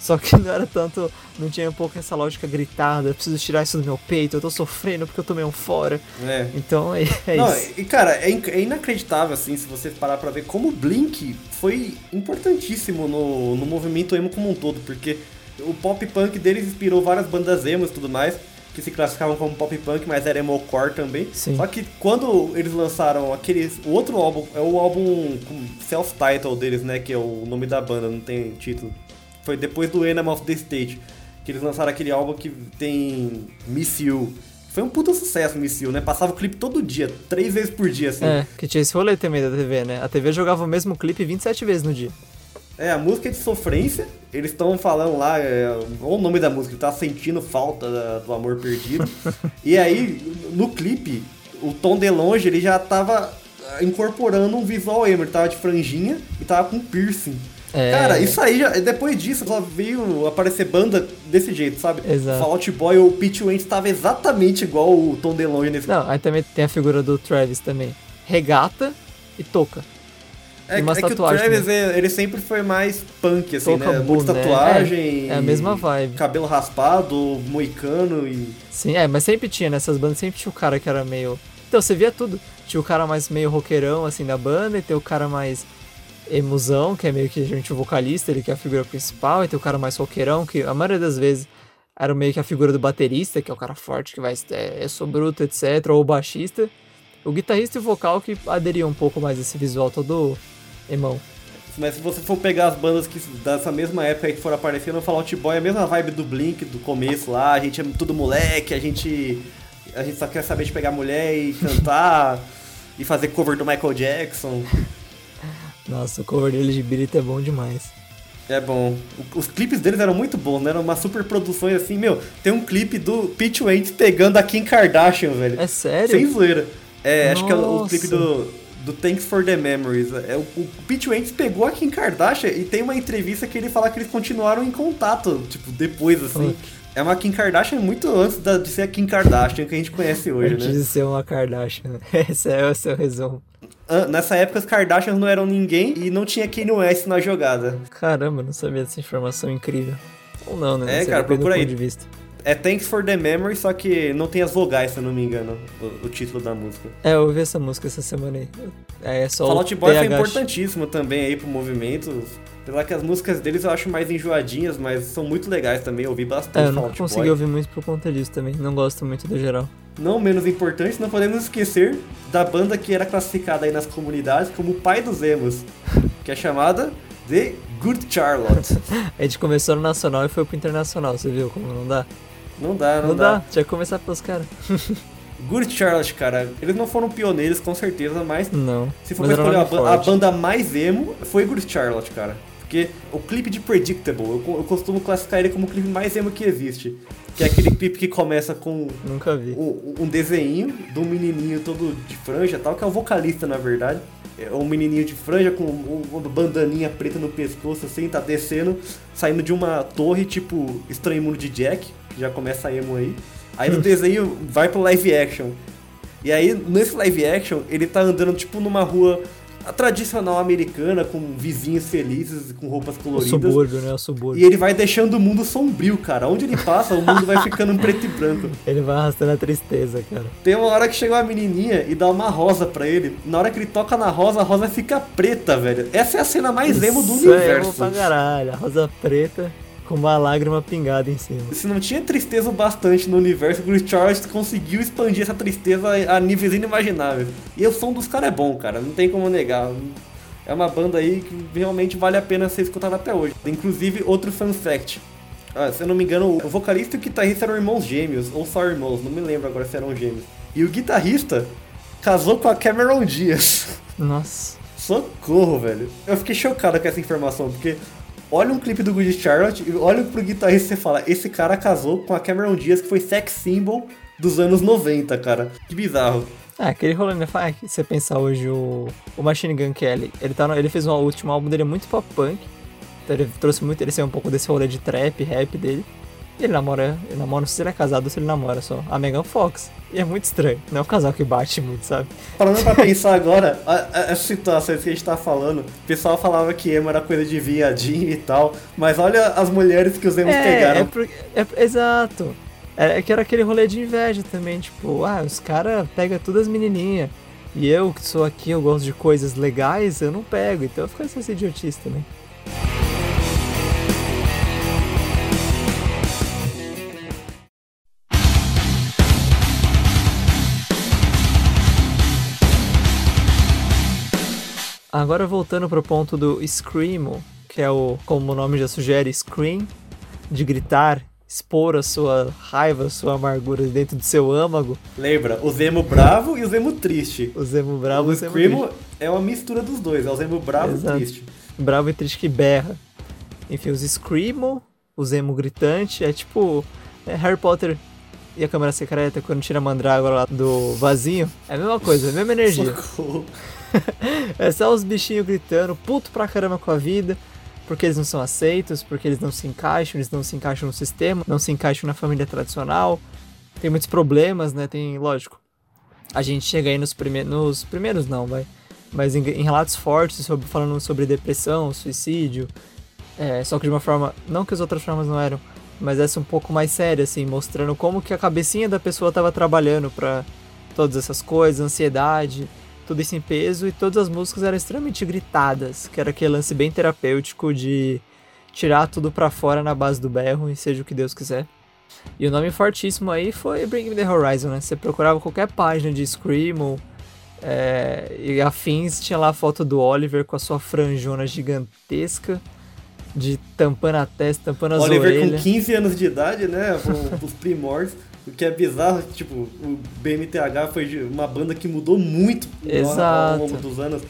Só que não era tanto, não tinha um pouco essa lógica gritada, eu preciso tirar isso do meu peito, eu tô sofrendo porque eu tomei um fora. É. Então é, é Não, isso. e cara, é, inc- é inacreditável, assim, se você parar pra ver como o Blink foi importantíssimo no, no movimento emo como um todo, porque o pop punk deles inspirou várias bandas emos e tudo mais, que se classificavam como pop punk, mas era emo-core também. Sim. Só que quando eles lançaram aquele, o outro álbum, é o álbum self-title deles, né, que é o nome da banda, não tem título. Foi depois do Enema of the State, que eles lançaram aquele álbum que tem Miss You. Foi um puta sucesso, Miss You, né? Passava o clipe todo dia, três vezes por dia, assim. É, que tinha esse rolê também da TV, né? A TV jogava o mesmo clipe 27 vezes no dia. É, a música é de sofrência, eles estão falando lá, é, o nome da música, ele tá sentindo falta da- do amor perdido. e aí, no clipe, o Tom DeLonge, ele já tava incorporando um visual emo, ele tava de franjinha e tava com piercing. É. Cara, isso aí, já, depois disso, só veio aparecer banda desse jeito, sabe? Exato. Fall Out Boy ou Pitch Wentz tava exatamente igual o Tom DeLonge nesse Não, aí também tem a figura do Travis também. Regata e touca. É, E é que o Travis, é- ele sempre foi mais punk, assim, Touca né? Muita boné. tatuagem. É, é a mesma vibe. Cabelo raspado, moicano e... Sim, é, mas sempre tinha nessas bandas, sempre tinha o cara que era meio. Então, você via tudo. Tinha o cara mais meio roqueirão, assim, da banda, e tem o cara mais emusão, que é meio que a gente o vocalista, ele que é a figura principal, e tem o cara mais roqueirão, que a maioria das vezes era meio que a figura do baterista, que é o cara forte, que vai, é, eu sou bruto, etc., ou o baixista. O guitarrista e o vocal que aderiam um pouco mais a esse visual todo emão. Mas se você for pegar as bandas que dessa mesma época que foram aparecendo, Fall Out Boy é a mesma vibe do Blink do começo lá, a gente é tudo moleque, a gente a gente só quer saber de pegar mulher e cantar e fazer cover do Michael Jackson. Nossa, o cover dele de Beat é bom demais. É bom. Os clipes deles eram muito bons, né? Eram uma super produções assim, meu. Tem um clipe do Pete Wentz pegando a Kim Kardashian, velho. É sério? Sem zoeira. É, acho que é o Nossa. clipe do, do Thanks for the Memories. É, o, o Pete Wentz pegou a Kim Kardashian e tem uma entrevista que ele fala que eles continuaram em contato, tipo, depois, assim. É uma Kim Kardashian muito antes da- de ser a Kim Kardashian que a gente conhece hoje, Antes né? de ser uma Kardashian. Esse é o seu resumo. Nessa época, as Kardashians não eram ninguém e não tinha Kanye West na jogada. Caramba, não sabia dessa informação incrível. Ou não, né? É, sei, cara, procura aí. de vista. É Thanks for the Memory, só que não tem as vogais, se eu não me engano, o, o título da música. É, eu ouvi essa música essa semana aí. É só Fall o Out Boy foi importantíssimo também aí pro movimento. Apesar que as músicas deles eu acho mais enjoadinhas, mas são muito legais também. Eu ouvi É, bastante eu Fall não consegui Boy. ouvir muito por conta disso também. Não gosto muito do geral. Não menos importante, não podemos esquecer da banda que era classificada aí nas comunidades como o pai dos emos, que é chamada The Good Charlotte. A gente começou no nacional e foi pro internacional, você viu como não dá? Não dá, não, Não, dá. dá. tinha que começar pelos caras. Good Charlotte, cara, eles não foram pioneiros com certeza, mas Não. Se for pra escolher a, ba- a banda mais emo, foi Good Charlotte, cara. Porque o clipe de Predictable, eu, eu costumo classificar ele como o clipe mais emo que existe. Que é aquele clipe que começa com Nunca vi. um, um desenho de um menininho todo de franja tal, que é o vocalista, na verdade. É um menininho de franja com um- uma bandaninha preta no pescoço, assim, tá descendo, saindo de uma torre, tipo Estranho Mundo de Jack, que já começa a emo aí. Aí no desenho vai pro live action. E aí, nesse live action, ele tá andando, tipo, numa rua tradicional americana, com vizinhos felizes, com roupas O coloridas. subúrbio, né? O E subúrbio. ele vai deixando o mundo sombrio, cara. Onde ele passa, o mundo vai ficando preto e branco. Ele vai arrastando a tristeza, cara. Tem uma hora que chega uma menininha e dá uma rosa pra ele. Na hora que ele toca na rosa, a rosa fica preta, velho. Essa é a cena mais emo do Isso é emo universo. pra caralho. A rosa preta com uma lágrima pingada em cima. Se não tinha tristeza bastante no universo, o Charles conseguiu expandir essa tristeza a níveis inimagináveis. E o som dos caras é bom, cara, não tem como negar. É uma banda aí que realmente vale a pena ser escutada até hoje. Inclusive, outro fun fact. Ah, se eu não me engano, o vocalista e o guitarrista eram irmãos gêmeos, ou só irmãos, não me lembro agora se eram gêmeos. E o guitarrista casou com a Cameron Diaz. Nossa. Socorro, velho. Eu fiquei chocado com essa informação, porque olha um clipe do Good Charlotte e olha pro guitarrista e fala, esse cara casou com a Cameron Diaz, que foi sex symbol dos anos 90, cara. Que bizarro. É, aquele rolê, né? Ah, que você pensar hoje o, o Machine Gun Kelly, ele, tá no- ele fez um o último álbum dele é muito pop punk. Então ele trouxe muito, ele saiu um pouco desse rolê de trap, rap dele. Ele namora, ele namora, não sei se ele é casado ou se ele namora só. A Megan Fox. E é muito estranho. Não é um casal que bate muito, sabe? Falando pra pensar agora, as situações que a gente tá falando, o pessoal falava que emo era coisa de viadinho e tal, mas olha as mulheres que os emos é, pegaram. É, por, é exato. É, é, que era aquele rolê de inveja também, tipo, ah, os caras pegam todas as menininhas. E eu, que sou aqui, eu gosto de coisas legais, eu não pego. Então eu fico essa idiotice também. Agora voltando pro ponto do Screamo, que é o, como o nome já sugere, scream, de gritar, expor a sua raiva, a sua amargura dentro do seu âmago. Lembra, o Zemo bravo e o Zemo triste. O Zemo bravo o e o Zemo Screamo triste. é uma mistura dos dois, é o Zemo bravo Exato. e triste. Bravo e triste que berra. Enfim, os Screamo, o Zemo gritante, é tipo é Harry Potter e a Câmara Secreta quando tira a Mandrágora lá do vasinho. É a mesma coisa, é a mesma energia. Socorro. é só os bichinhos gritando, puto pra caramba com a vida, porque eles não são aceitos, porque eles não se encaixam, eles não se encaixam no sistema, não se encaixam na família tradicional. Tem muitos problemas, né? Tem, lógico. A gente chega aí nos, nos primeiros, não, vai. Mas em, em relatos fortes, sobre, falando sobre depressão, suicídio. É, só que de uma forma. Não que as outras formas não eram, mas essa um pouco mais séria, assim, mostrando como que a cabecinha da pessoa tava trabalhando para todas essas coisas, ansiedade tudo isso em peso e todas as músicas eram extremamente gritadas, que era aquele lance bem terapêutico de tirar tudo pra fora na base do berro e seja o que Deus quiser. E o nome fortíssimo aí foi Bring Me The Horizon, né? Você procurava qualquer página de Screamo é, e afins, tinha lá a foto do Oliver com a sua franjona gigantesca, de tampando a testa, tampando as Oliver orelhas. com 15 anos de idade, né? Os primórdios. O que é bizarro, tipo, o BMTH foi uma banda que mudou muito Exato. ao longo dos anos.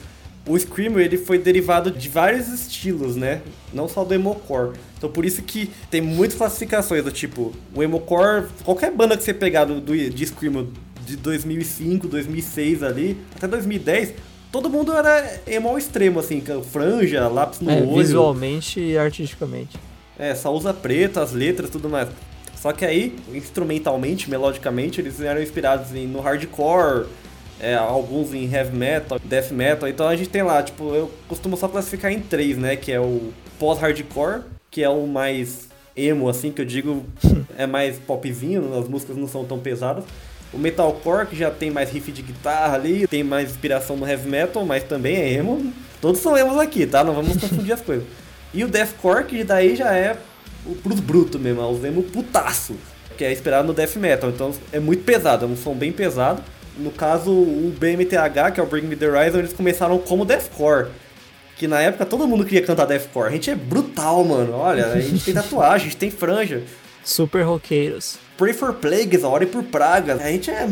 O Screamer, ele foi derivado de vários estilos, né? Não só do emocore. Então por isso que tem muitas classificações do tipo, o emocore, qualquer banda que você pegar do, do de Screamer de 2005, 2006 ali, até 2010, todo mundo era emo extremo, assim, com franja, lápis no É, olho. visualmente e artisticamente. É, só usa preto, as letras tudo mais. Só que aí, instrumentalmente, melodicamente, eles eram inspirados em, no hardcore, é, alguns em heavy metal, death metal. Então a gente tem lá, tipo, eu costumo só classificar em três, né? Que é o pós-hardcore, que é o mais emo, assim, que eu digo, é mais popzinho, as músicas não são tão pesadas. O metalcore, que já tem mais riff de guitarra ali, tem mais inspiração no heavy metal, mas também é emo. Todos são emos aqui, tá? Não vamos confundir as coisas. E o deathcore, que daí já é pros brutos mesmo, os emo putaço, que é esperado no death metal. Então é muito pesado, é um som bem pesado. No caso, o BMTH, que é o Bring Me The Horizon, eles começaram como deathcore. Que na época todo mundo queria cantar deathcore. A gente é brutal, mano. Olha, a gente tem tatuagem, a gente tem franja. Super roqueiros. Pray for plagues, ore por pragas. A gente é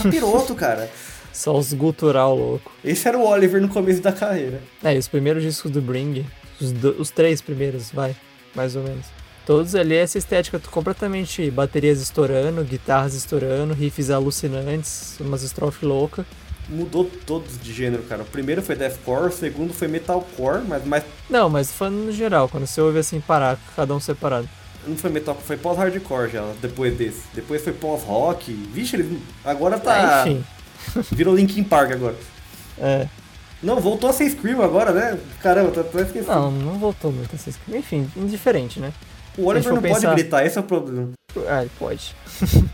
capiroto, cara. Só os gutural louco. Esse era o Oliver no começo da carreira. É, e os primeiros discos do Bring, os, do, os três primeiros, vai, mais ou menos. Todos ali essa estética completamente baterias estourando, guitarras estourando, riffs alucinantes, umas estrofes loucas. Mudou todos de gênero, cara. O primeiro foi deathcore, o segundo foi metalcore, mas mais Não, mas falando no geral, quando você ouve assim parar, cada um separado. Não foi metal, foi pós-hardcore já, depois desse. Depois foi pós-rock. Vixe, ele agora tá. Ah, enfim. Virou Linkin Park agora. É. Não, voltou a ser Scream agora, né? Caramba, tá até esquecendo. Não, não voltou muito assim. Enfim, indiferente, né? o Oliver a não for pode pensar- gritar, esse é o problema. Ah, ele pode.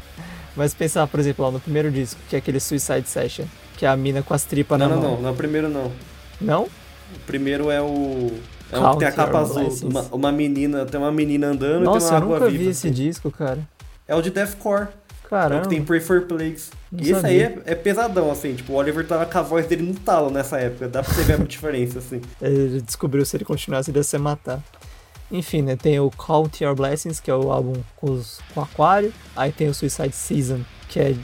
Mas pensar, por exemplo, lá no primeiro disco, que é aquele Suicide Session, que é a mina com as tripas Não, na não, mão. não, não, primeiro não. Não? O primeiro é o. É um que tem a capa azul. Uma, uma menina, tem uma menina andando e Nossa, tem eu uma água nunca viva. vi esse assim. disco, cara. É o de Deathcore. É o Caramba. que tem Pray for Plagues. Não E esse aí é, é pesadão, assim. Tipo, o Oliver tava com a voz dele no talo nessa época. Dá pra você ver a diferença, assim. Ele descobriu se ele continuasse, ele ia se matar. Enfim, né? Tem o Count Your Blessings, que é o álbum com, os, com aquário. Aí tem o Suicide Season, que é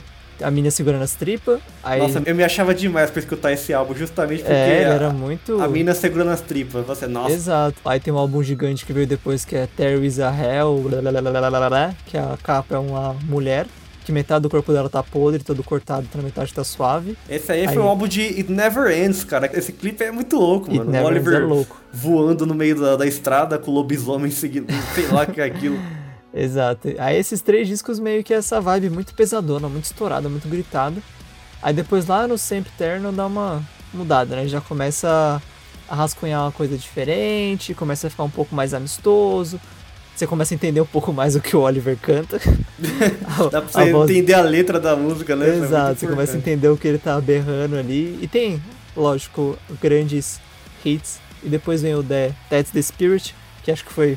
a mina segurando as tripas. Aí, Nossa, eu me achava demais pra escutar esse álbum, justamente porque é, a, era muito... a mina segurando as tripas. Você, nossa, Exato. Aí tem um álbum gigante que veio depois, que é There is a Hell, que a capa é uma mulher, que metade do corpo dela tá podre, todo cortado, outra metade tá suave. esse aí, Aí- foi um álbum de It Never Ends, cara. Esse clipe é muito louco, E mano. O Never Ends Oliver é louco. voando no meio da, da estrada com o lobisomem seguindo, sei lá o que é aquilo. Exato. Aí esses três discos meio que essa vibe muito pesadona, muito estourada, muito gritada. Aí depois lá no Sempre Eterno dá uma mudada, né? Já começa a rascunhar uma coisa diferente, começa a ficar um pouco mais amistoso. Você começa a entender um pouco mais o que o Oliver canta. Dá pra você voz... entender a letra da música, né? Exato, você começa a entender o que ele tá berrando ali. E tem, lógico, grandes hits. E depois vem o The That's the Spirit, que acho que foi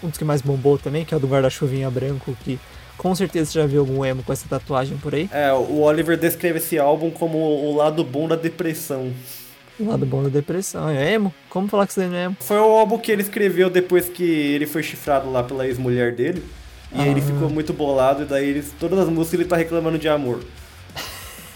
um dos que mais bombou também, que é o do guarda-chuvinha branco, que com certeza você já viu algum emo com essa tatuagem por aí. É, o Oliver descreve esse álbum como o lado bom da depressão. Lado bom da depressão. É emo? Como falar que isso não é emo? Foi o álbum que ele escreveu depois que ele foi chifrado lá pela ex-mulher dele. E ah. ele ficou muito bolado, e daí ele, todas as músicas ele tá reclamando de amor.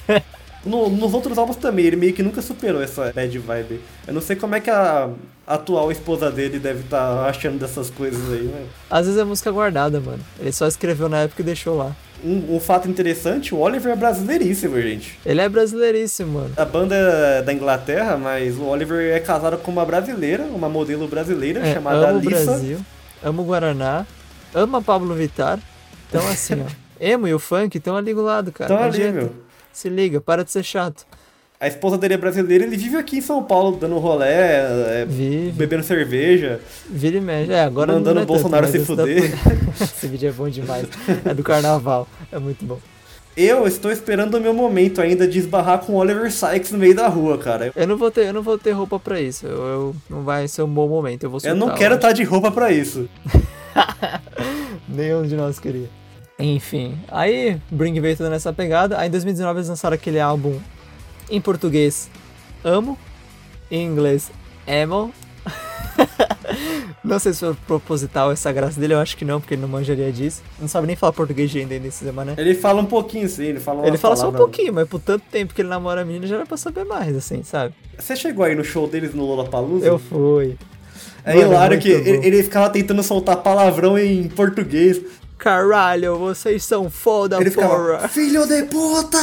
no, nos outros álbuns também, ele meio que nunca superou essa bad vibe. Eu não sei como é que a atual esposa dele deve estar tá achando dessas coisas aí, né? Às vezes é música guardada, mano. Ele só escreveu na época e deixou lá. Um, um, fato interessante, o Oliver é brasileiríssimo, gente. Ele é brasileiríssimo, mano. A banda é da Inglaterra, mas o Oliver é casado com uma brasileira, uma modelo brasileira é, chamada amo Alissa. Amo o Brasil, amo o Guaraná, ama Pablo Vittar. Então, assim, ó, emo e o funk estão ali do lado, cara. Estão ali, meu. Se liga, para de ser chato. A esposa dele é brasileira, ele vive aqui em São Paulo, dando rolé, é, bebendo cerveja. Vira e mexe. É, agora Mandando o é Bolsonaro tanto, se fuder. Esse vídeo é bom demais. É do carnaval. É muito bom. Eu estou esperando o meu momento ainda de esbarrar com Oliver Sykes no meio da rua, cara. Eu não vou ter, eu não vou ter roupa para isso. Eu, eu, não vai ser um bom momento. Eu vou Eu não quero estar tá de roupa para isso. Nenhum de nós queria. Enfim, aí Bring veio toda nessa pegada. Aí em 2019 eles lançaram aquele álbum em português, amo. Em inglês, emo. não sei se foi proposital essa graça dele, eu acho que não, porque ele não manjaria disso. Não sabe nem falar português de ainda nesse semana, né? Ele fala um pouquinho, sim, ele fala Ele fala só um pouquinho, mas por tanto tempo que ele namora a menina já era pra saber mais, assim, sabe? Você chegou aí no show deles no Lollapalooza? Eu fui. É Mano, hilário que ele, ele, ficava tentando soltar palavrão em português. Caralho, vocês são foda, ele porra. Ficava, Filho de puta!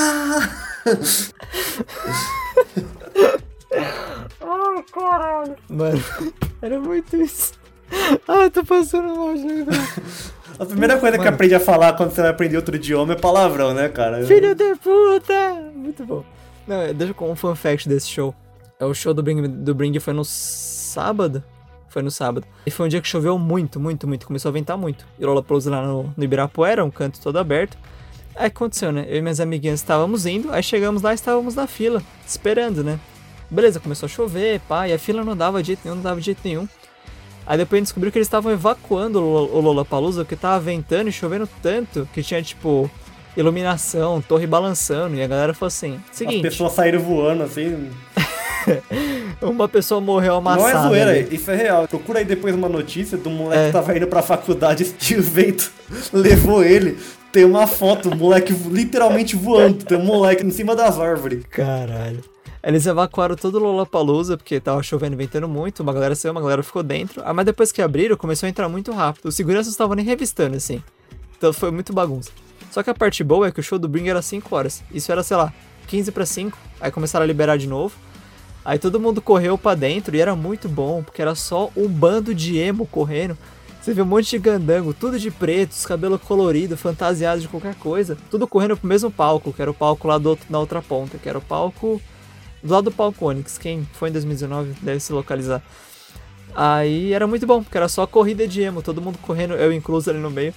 Ai, caralho. Mano, era muito isso. Ai, tô passando mal, gente. A primeira coisa Mano. que aprende a falar quando você vai aprender outro idioma é palavrão, né, cara? Filho de puta! Muito bom. Não, deixa com um fun fact desse show. É o show do Bring, do Bring foi no sábado? Foi no sábado. E foi um dia que choveu muito, muito, muito. Começou a ventar muito. E o Lollapalooza lá no, no Ibirapuera, um canto todo aberto. Aí aconteceu, né? Eu e minhas amiguinhas estávamos indo, aí chegamos lá e estávamos na fila, esperando, né? Beleza, começou a chover, pá, e a fila não dava de jeito nenhum, não dava de jeito nenhum. Aí depois a gente descobriu que eles estavam evacuando o Lollapalooza, porque tava ventando e chovendo tanto que tinha, tipo, iluminação, torre balançando, e a galera falou assim, seguinte... As pessoas saíram voando, assim... uma pessoa morreu amassada. Não é zoeira, ali. isso é real. Procura aí depois uma notícia do moleque é. que tava indo pra faculdade e o vento levou ele. Tem uma foto, o moleque literalmente voando. Tem um moleque em cima das árvores. Caralho. Eles evacuaram todo o Lollapalooza, porque tava chovendo e ventando muito, uma galera saiu, uma galera ficou dentro. Ah, mas depois que abriram, começou a entrar muito rápido. Os seguranças estavam nem revistando, assim. Então foi muito bagunça. Só que a parte boa é que o show do Bring era 5 horas. Isso era, sei lá, 15 para 5. Aí começaram a liberar de novo. Aí todo mundo correu para dentro e era muito bom, porque era só um bando de emo correndo. Você vê um monte de gandango, tudo de preto, cabelo colorido, fantasiado de qualquer coisa. Tudo correndo pro mesmo palco, que era o palco lá do outro, na outra ponta, que era o palco do lado do palco Onix. Quem foi em 2019 deve se localizar. Aí era muito bom, porque era só corrida de emo, todo mundo correndo, eu incluso ali no meio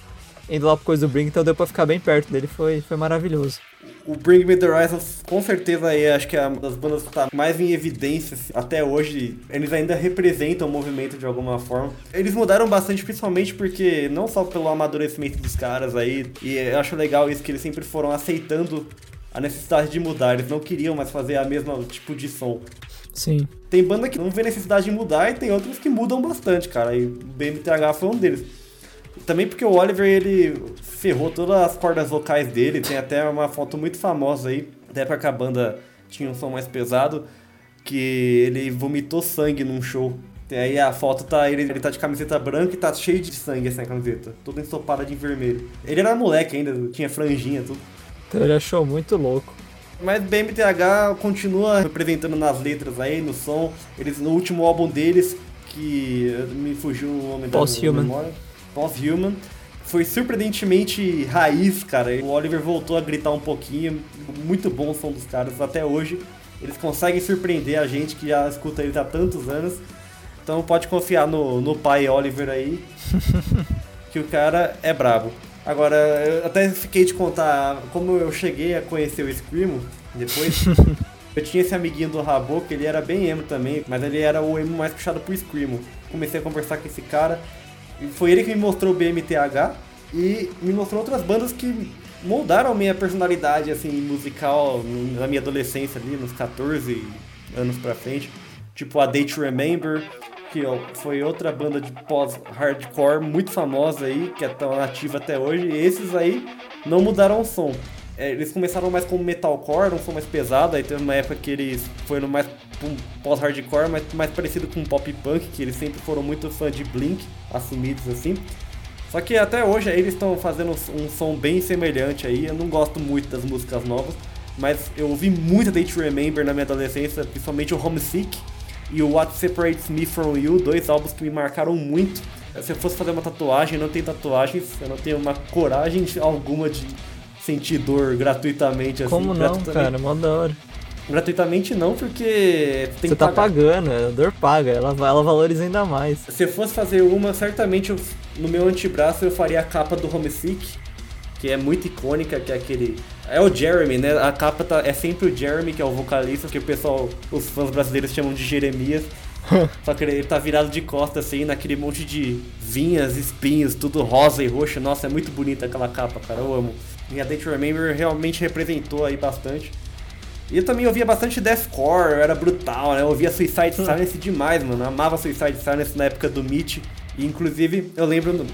indo lá pro coisa do Bring, então deu pra ficar bem perto dele, foi, foi maravilhoso. O Bring Me The Horizon, com certeza, aí, acho que é uma das bandas que tá mais em evidência assim, até hoje. Eles ainda representam o movimento de alguma forma. Eles mudaram bastante, principalmente porque, não só pelo amadurecimento dos caras aí, e eu acho legal isso que eles sempre foram aceitando a necessidade de mudar, eles não queriam mais fazer a mesma tipo de som. Sim. Tem banda que não vê necessidade de mudar e tem outras que mudam bastante, cara. E o BMTH foi um deles. Também porque o Oliver, ele ferrou todas as cordas vocais dele. Tem até uma foto muito famosa aí, até pra que a banda tinha um som mais pesado, que ele vomitou sangue num show. E aí a foto tá, ele, ele tá de camiseta branca e tá cheio de sangue essa camiseta, toda ensopada de vermelho. Ele era moleque ainda, tinha franjinha, tudo. Então ele achou muito louco. Mas BMTH continua representando nas letras aí, no som. Eles no último álbum deles, que me fugiu o nome da memória Post-Human, foi surpreendentemente raiz, cara. O Oliver voltou a gritar um pouquinho. Muito bom o som dos caras até hoje. Eles conseguem surpreender a gente que já escuta eles há tantos anos. Então pode confiar no, no pai Oliver aí, que o cara é brabo. Agora, eu até fiquei de contar como eu cheguei a conhecer o Screamo depois. eu tinha esse amiguinho do Rabo, que ele era bem emo também, mas ele era o emo mais puxado pro Screamo. Comecei a conversar com esse cara, foi ele que me mostrou o BMTH e me mostrou outras bandas que moldaram minha personalidade assim musical na minha adolescência ali, nos 14 anos pra frente. Tipo a Day to Remember, que foi outra banda de pós-hardcore muito famosa aí, que é tão ativa até hoje. E esses aí não mudaram o som. É, eles começaram mais como metalcore, um som mais pesado, aí teve uma época que eles foram mais pós-hardcore, mas mais parecido com pop punk, que eles sempre foram muito fã de Blink, assumidos assim. Só que até hoje eles estão fazendo um som bem semelhante aí. Eu não gosto muito das músicas novas, mas eu ouvi muito Day to Remember na minha adolescência, principalmente o Homesick e o What Separates Me From You, dois álbuns que me marcaram muito. Se eu fosse fazer uma tatuagem, eu não tenho tatuagens, eu não tenho uma coragem alguma de sentir dor gratuitamente assim. Como não, cara? Mó da hora. Gratuitamente não, porque tem Você tá pagar. pagando, a dor paga, ela, ela valoriza ainda mais. Se eu fosse fazer uma, certamente eu, no meu antebraço eu faria a capa do Homesick, que é muito icônica, que é aquele. É o Jeremy, né? A capa tá, é sempre o Jeremy, que é o vocalista, que o pessoal, os fãs brasileiros chamam de Jeremias. Só que ele tá virado de costas assim, naquele monte de vinhas, espinhos, tudo rosa e roxo. Nossa, é muito bonita aquela capa, cara. Eu amo. E a Date Remember realmente representou aí bastante. E eu também ouvia bastante deathcore, era brutal, né? Eu ouvia Suicide hum. Silence demais, mano. Eu amava Suicide Silence na época do Meet. E inclusive, eu lembro,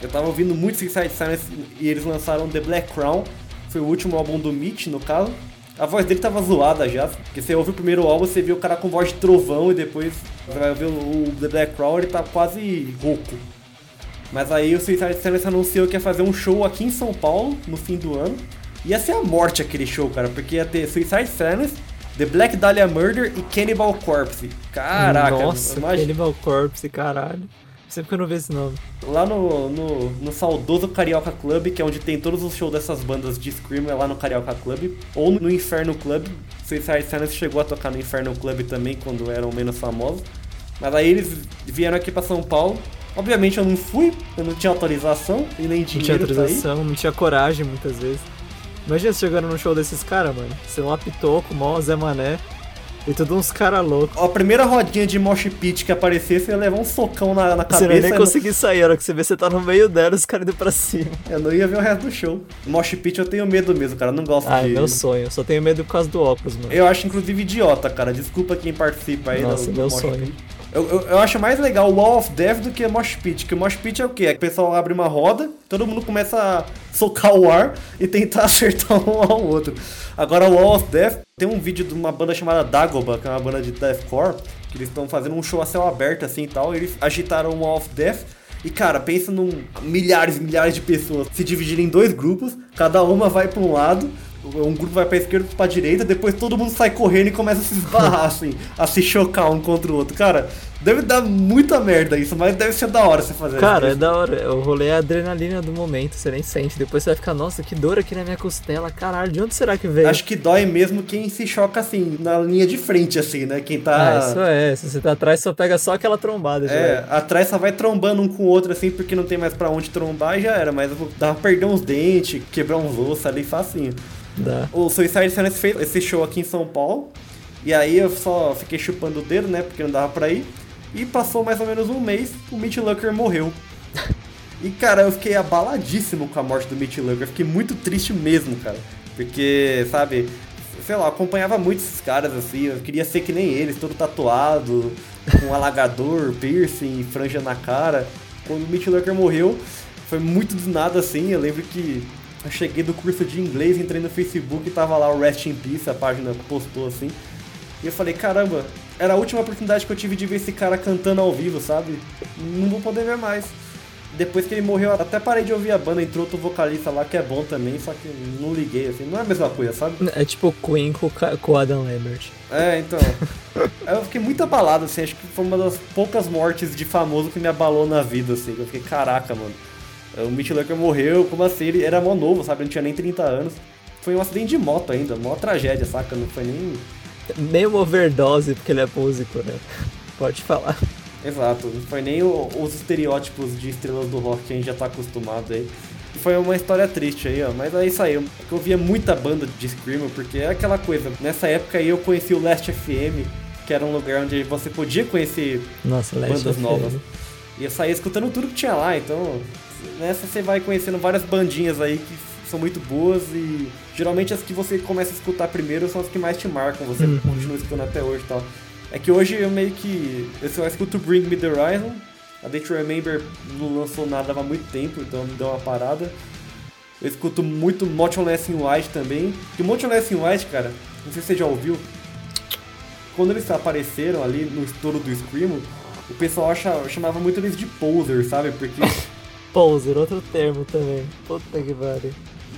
eu tava ouvindo muito Suicide Silence e eles lançaram The Black Crown. Foi o último álbum do Meet, no caso. A voz dele tava zoada já, porque você ouve o primeiro álbum, você vê o cara com voz de trovão e depois você vai ver o The Black Crown, ele tá quase rouco. Mas aí o Suicide Silence anunciou que ia fazer um show aqui em São Paulo no fim do ano. Ia ser a morte aquele show, cara, porque ia ter Suicide Silence, The Black Dahlia Murder e Cannibal Corpse. Caraca, Nossa, imagina. Cannibal Corpse, caralho. Sempre que eu não vejo esse nome. Lá no, no, no, saudoso Carioca Club, que é onde tem todos os shows dessas bandas de Scream, é lá no Carioca Club. Ou no Inferno Club. Suicide Silence chegou a tocar no Inferno Club também, quando eram menos famosos. Mas aí eles vieram aqui pra São Paulo. Obviamente eu não fui, eu não tinha autorização e nem dinheiro Não tinha autorização, não tinha coragem muitas vezes. Imagina você chegando no show desses caras, mano. Você um apitoco, mó Zé Mané. E tudo uns caras loucos. A primeira rodinha de mosh pit que aparecesse, você ia levar um socão na, na cabeça. Você não ia nem conseguir não... sair, a hora que você vê você tá no meio dela, os caras indo pra cima. Eu não ia ver o resto do show. Mosh pit eu tenho medo mesmo, cara. Eu não gosto ah, de. Ah, meu sonho. Eu só tenho medo por causa do óculos, mano. Eu acho, inclusive, idiota, cara. Desculpa quem participa aí Nossa, do, do meu sonho. Pit. Eu, eu, eu, acho mais legal o Wall of Death do que Mosh Pit. Que Mosh Pit é o quê? É que o pessoal abre uma roda, todo mundo começa a socar o ar e tentar acertar um ao outro. Agora o Wall of Death tem um vídeo de uma banda chamada Dagoba, que é uma banda de deathcore, que eles estão fazendo um show a céu aberto assim e tal, e eles agitaram o Wall of Death. E cara, pensa num milhares e milhares de pessoas se dividirem em dois grupos, cada uma vai para um lado, um grupo vai pra esquerda, outro pra direita, depois todo mundo sai correndo e começa a se esbarrar, assim, a se chocar um contra o outro. Cara, deve dar muita merda isso, mas deve ser da hora você fazer isso. Cara, é da hora. O rolê é a adrenalina do momento, você nem sente. Depois você vai ficar, nossa, que dor aqui na minha costela, caralho, de onde será que veio? Acho que dói mesmo quem se choca assim, na linha de frente, assim, né? Quem tá. Ah, isso é. Se você tá atrás, só pega só aquela trombada. Já é, atrás só vai trombando um com o outro, assim, porque não tem mais pra onde trombar e já era. Mas dá pra perder uns dentes, quebrar uns ossos ali facinho. Dá. O Suicide Silence fez esse show aqui em São Paulo. E aí eu só fiquei chupando o dedo, né? Porque não dava pra ir. E passou mais ou menos um mês, o Mitch Lucker morreu. E, cara, eu fiquei abaladíssimo com a morte do Mitch Lucker. fiquei muito triste mesmo, cara. Porque, sabe, sei lá, acompanhava muito esses caras, assim. Eu queria ser que nem eles, todo tatuado, com alagador, piercing, franja na cara. Quando o Mitch Lucker morreu, foi muito do nada, assim. Eu lembro que eu cheguei do curso de inglês, entrei no Facebook e tava lá o Rest in Peace, a página postou assim. E eu falei, caramba, era a última oportunidade que eu tive de ver esse cara cantando ao vivo, sabe? Não vou poder ver mais. Depois que ele morreu, até parei de ouvir a banda, entrou outro vocalista lá que é bom também, só que não liguei, assim, não é a mesma coisa, sabe? É tipo Queen com, o Adam Lambert. É, então. eu fiquei muito abalado, assim, acho que foi uma das poucas mortes de famoso que me abalou na vida, assim. Eu fiquei, caraca, mano. O Mitch Lucker morreu, como assim? Ele era mó novo, sabe? Ele não tinha nem 30 anos. Foi um acidente de moto ainda, mó tragédia, saca? Não foi nem. Nem uma overdose, porque ele é músico, né? Pode falar. Exato, não foi nem o, os estereótipos de estrelas do rock que a gente já tá acostumado aí. Foi uma história triste aí, ó. Mas é isso aí. Eu via muita banda de Screamer, porque é aquela coisa. Nessa época aí eu conheci o Last FM, que era um lugar onde você podia conhecer Nossa, bandas novas. E eu saía escutando tudo que tinha lá, então nessa você vai conhecendo várias bandinhas aí que são muito boas e geralmente as que você começa a escutar primeiro são as que mais te marcam, você uhum. continua escutando até hoje e tal. É que hoje eu meio que. Eu só escuto Bring Me the Horizon. A Day to Remember não lançou nada há muito tempo, então me deu uma parada. Eu escuto muito Motionless in White também. E Motionless in White, cara, não sei se você já ouviu. Quando eles apareceram ali no estouro do Screamo, o pessoal achava, chamava muito eles de poser, sabe? Porque. poser, outro termo também. Puta que pariu.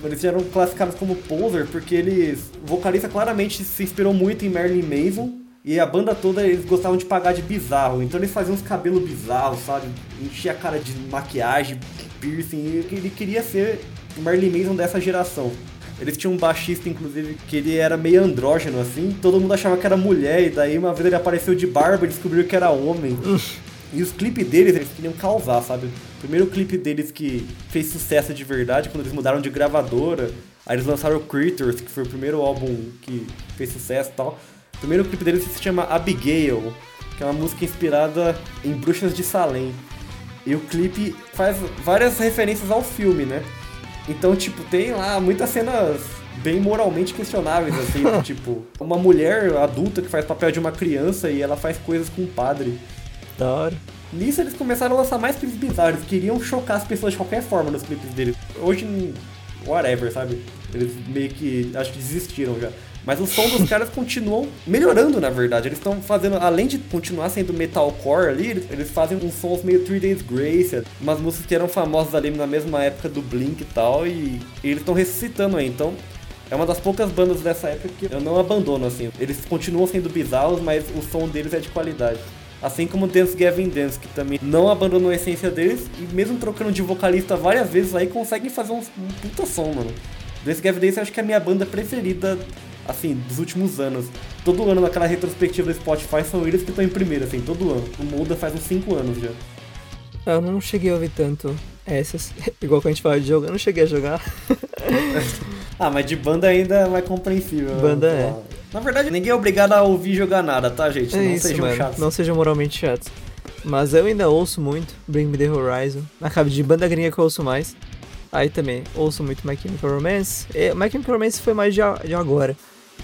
Eles eram classificados como poser porque eles. O vocalista claramente se inspirou muito em Marilyn Manson e a banda toda, eles gostavam de pagar de bizarro. Então eles faziam uns cabelos bizarros, sabe? Enchia a cara de maquiagem, piercing. ele queria ser o Marilyn Manson dessa geração. Eles tinham um baixista, inclusive, que ele era meio andrógeno, assim. Todo mundo achava que era mulher. E daí uma vez ele apareceu de barba e descobriu que era homem. E os clipes deles, eles queriam causar, sabe? O primeiro clipe deles que fez sucesso de verdade, quando eles mudaram de gravadora. Aí eles lançaram o Critters, que foi o primeiro álbum que fez sucesso e tal primeiro clipe dele se chama Abigail, que é uma música inspirada em Bruxas de Salem. E o clipe faz várias referências ao filme, né? Então, tipo, tem lá muitas cenas bem moralmente questionáveis, assim, tipo, uma mulher adulta que faz papel de uma criança e ela faz coisas com o padre. Da hora. Nisso eles começaram a lançar mais clipes bizarros, queriam chocar as pessoas de qualquer forma nos clipes deles. Hoje, whatever, sabe? Eles meio que, acho que desistiram já. Mas o som dos caras continuam melhorando, na verdade. Eles estão fazendo, além de continuar sendo metalcore ali, eles, fazem uns sons meio Three Days Grace, umas músicas que eram famosas ali na mesma época do Blink e tal, e, e eles estão ressuscitando aí. Então, é uma das poucas bandas dessa época que eu não abandono, assim. Eles continuam sendo bizarros, mas o som deles é de qualidade. Assim como Dance Gavin Dance, que também não abandonou a essência deles, e mesmo trocando de vocalista várias vezes aí, conseguem fazer um, um puta som, mano. Dance Gavin Dance eu acho que é a minha banda preferida assim, dos últimos anos. Todo ano naquela retrospectiva do Spotify são eles que estão em primeiro, assim, todo ano. O Muda faz uns 5 anos já. Eu não cheguei a ouvir tanto essas. Igual que a gente fala de jogo, eu não cheguei a jogar. ah, mas de banda ainda é mais compreensível. Banda é. Na verdade, ninguém é obrigado a ouvir jogar nada, tá, gente? É não isso, sejam mano. chatos. Não sejam moralmente chatos. Mas eu ainda ouço muito Bring Me The Horizon. Na cabo de banda gringa que eu ouço mais. Aí também ouço muito My Chemical Romance. E My Chemical Romance foi mais de, de agora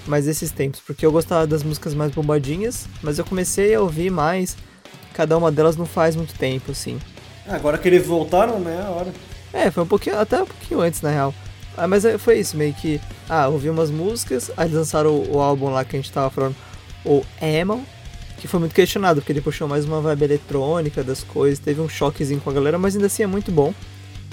mais esses tempos, porque eu gostava das músicas mais bombadinhas, mas eu comecei a ouvir mais cada uma delas não faz muito tempo, assim. Ah, agora que eles voltaram, né, a hora. É, foi um pouquinho, até um pouquinho antes, na real. Ah, mas é, foi isso, meio que, ah, ouvi umas músicas, aí lançaram o, o álbum lá que a gente tava falando, o Emo, que foi muito questionado, porque ele puxou mais uma vibe eletrônica das coisas, teve um choquezinho com a galera, mas ainda assim é muito bom.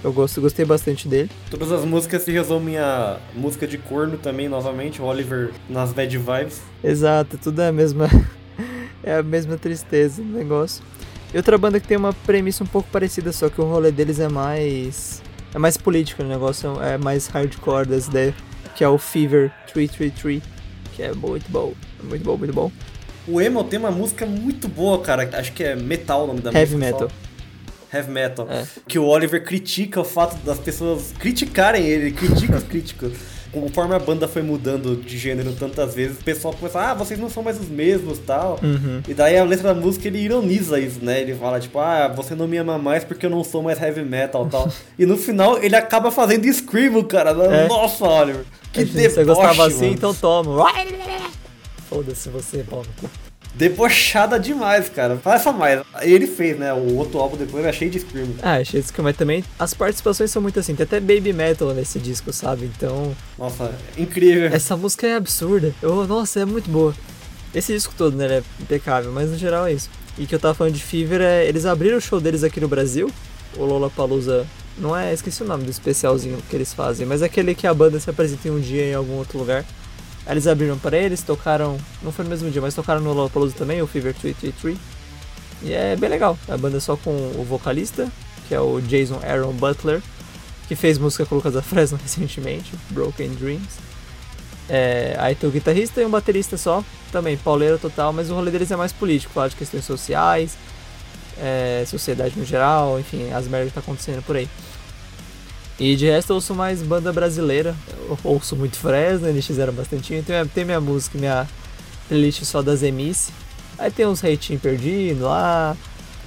Eu gosto, gostei bastante dele. Todas as músicas se resumem a música de corno também, novamente, o Oliver nas bad vibes. Exato, tudo é a mesma. é a mesma tristeza do negócio. E outra banda que tem uma premissa um pouco parecida, só que o rolê deles é mais. É mais político, o negócio é mais hardcore das ideias, que é o Fever 333, que é muito bom, muito bom, muito bom. O Emo tem uma música muito boa, cara, acho que é Metal o nome da Heavy música. Heavy Metal. Só heavy metal. É. Que o Oliver critica o fato das pessoas criticarem ele, critica os críticos. Conforme a banda foi mudando de gênero tantas vezes, o pessoal começa, ah, vocês não são mais os mesmos tal. Uhum. E daí a letra da música ele ironiza isso, né? Ele fala, tipo, ah, você não me ama mais porque eu não sou mais heavy metal tal. e no final ele acaba fazendo scream, cara. É. Nossa, Oliver. Que deboche, Você gostava assim, mano. então toma. Foda-se você, Paulo debochada demais, cara. Faça mais. Ele fez, né? O outro álbum depois é cheio de Scream. Ah, é cheio de Scream, mas também as participações são muito assim. Tem até Baby Metal nesse disco, sabe? Então. Nossa, incrível. Essa música é absurda. Eu, nossa, é muito boa. Esse disco todo, né? É impecável, mas no geral é isso. E que eu tava falando de Fever é. Eles abriram o show deles aqui no Brasil. O Lollapalooza. Não é. Esqueci o nome do especialzinho que eles fazem, mas é aquele que a banda se apresenta em um dia em algum outro lugar. Eles abriram para eles, tocaram, não foi no mesmo dia, mas tocaram no Lollapalooza também, o Fever 333. E é bem legal, a banda é só com o vocalista que é o Jason Aaron Butler, que fez música com o Lucas da Fresno recentemente, Broken Dreams. É, aí tem o guitarrista e um baterista só, também pauleiro total, mas o rolê deles é mais político, falar de questões sociais, é, sociedade no geral, enfim, as merdas que tá acontecendo por aí. E de resto eu ouço mais banda brasileira, eu ouço muito Fresno, eles fizeram bastante, tem, tem minha música, minha playlist só das Emice, aí tem uns reitinhos perdidos lá,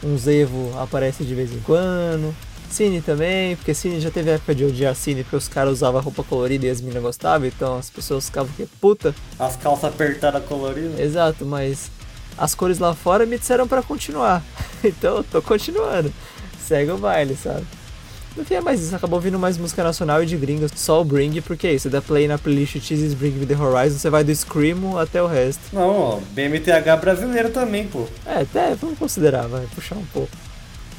uns Evo aparece de vez em quando, Cine também, porque Cine já teve época de odiar Cine porque os caras usavam roupa colorida e as meninas gostavam, então as pessoas ficavam que puta. As calças apertadas coloridas. Exato, mas as cores lá fora me disseram para continuar. então eu tô continuando. Segue o baile, sabe? Fim é mais isso, acabou vindo mais música nacional e de gringas, só o Bring, porque é isso, dá play na playlist Cheeses Bring Me The Horizon, você vai do Screamo até o resto. Não, ó, BMTH brasileiro também, pô. É, até, vamos considerar, vai puxar um pouco.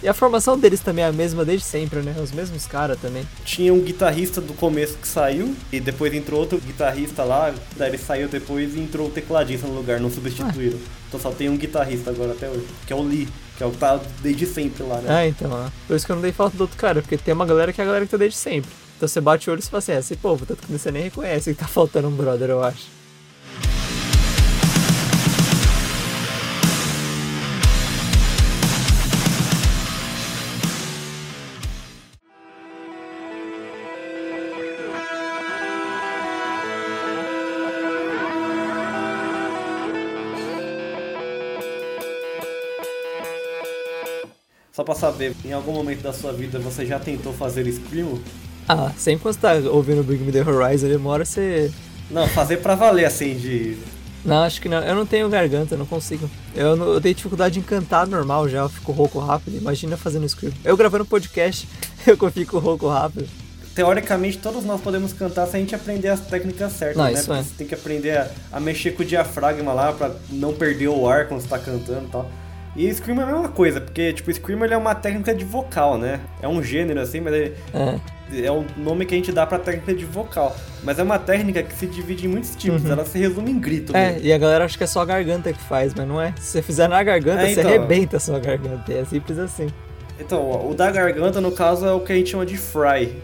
E a formação deles também é a mesma desde sempre, né? Os mesmos caras também. Tinha um guitarrista do começo que saiu, e depois entrou outro guitarrista lá, daí ele saiu depois e entrou o tecladista no lugar, não substituíram. Ah. Então só tem um guitarrista agora até hoje, que é o Lee, que é o que tá desde sempre lá, né? Ah, então, ó. Por isso que eu não dei falta do outro cara, porque tem uma galera que é a galera que tá desde sempre. Então você bate o olho e você fala assim, esse povo, tanto que você nem reconhece que tá faltando um brother, eu acho. Pra saber, em algum momento da sua vida você já tentou fazer Screamo? Ah, sempre quando você tá ouvindo Bring Me The Horizon, demora você... Não, fazer pra valer, assim, de... Não, acho que não. Eu não tenho garganta, não consigo. Eu, não, eu tenho dificuldade em cantar normal já, eu fico rouco rápido. Imagina fazendo Screamo. Eu gravando podcast, eu fico rouco rápido. Teoricamente, todos nós podemos cantar se a gente aprender as técnicas certas, não, né? É. Você tem que aprender a, a, mexer com o diafragma lá pra não perder o ar quando você tá cantando e tal. E Scream é a mesma coisa, porque, tipo, Scream é uma técnica de vocal, né? É um gênero, assim, mas é, é. é o nome que a gente dá pra técnica de vocal. Mas é uma técnica que se divide em muitos tipos, uhum. ela se resume em grito. É, mesmo. e a galera acha que é só a garganta que faz, mas não é. Se você fizer na garganta, é, então, você arrebenta a sua garganta, é simples assim. Então, o da garganta, no caso, é o que a gente chama de fry.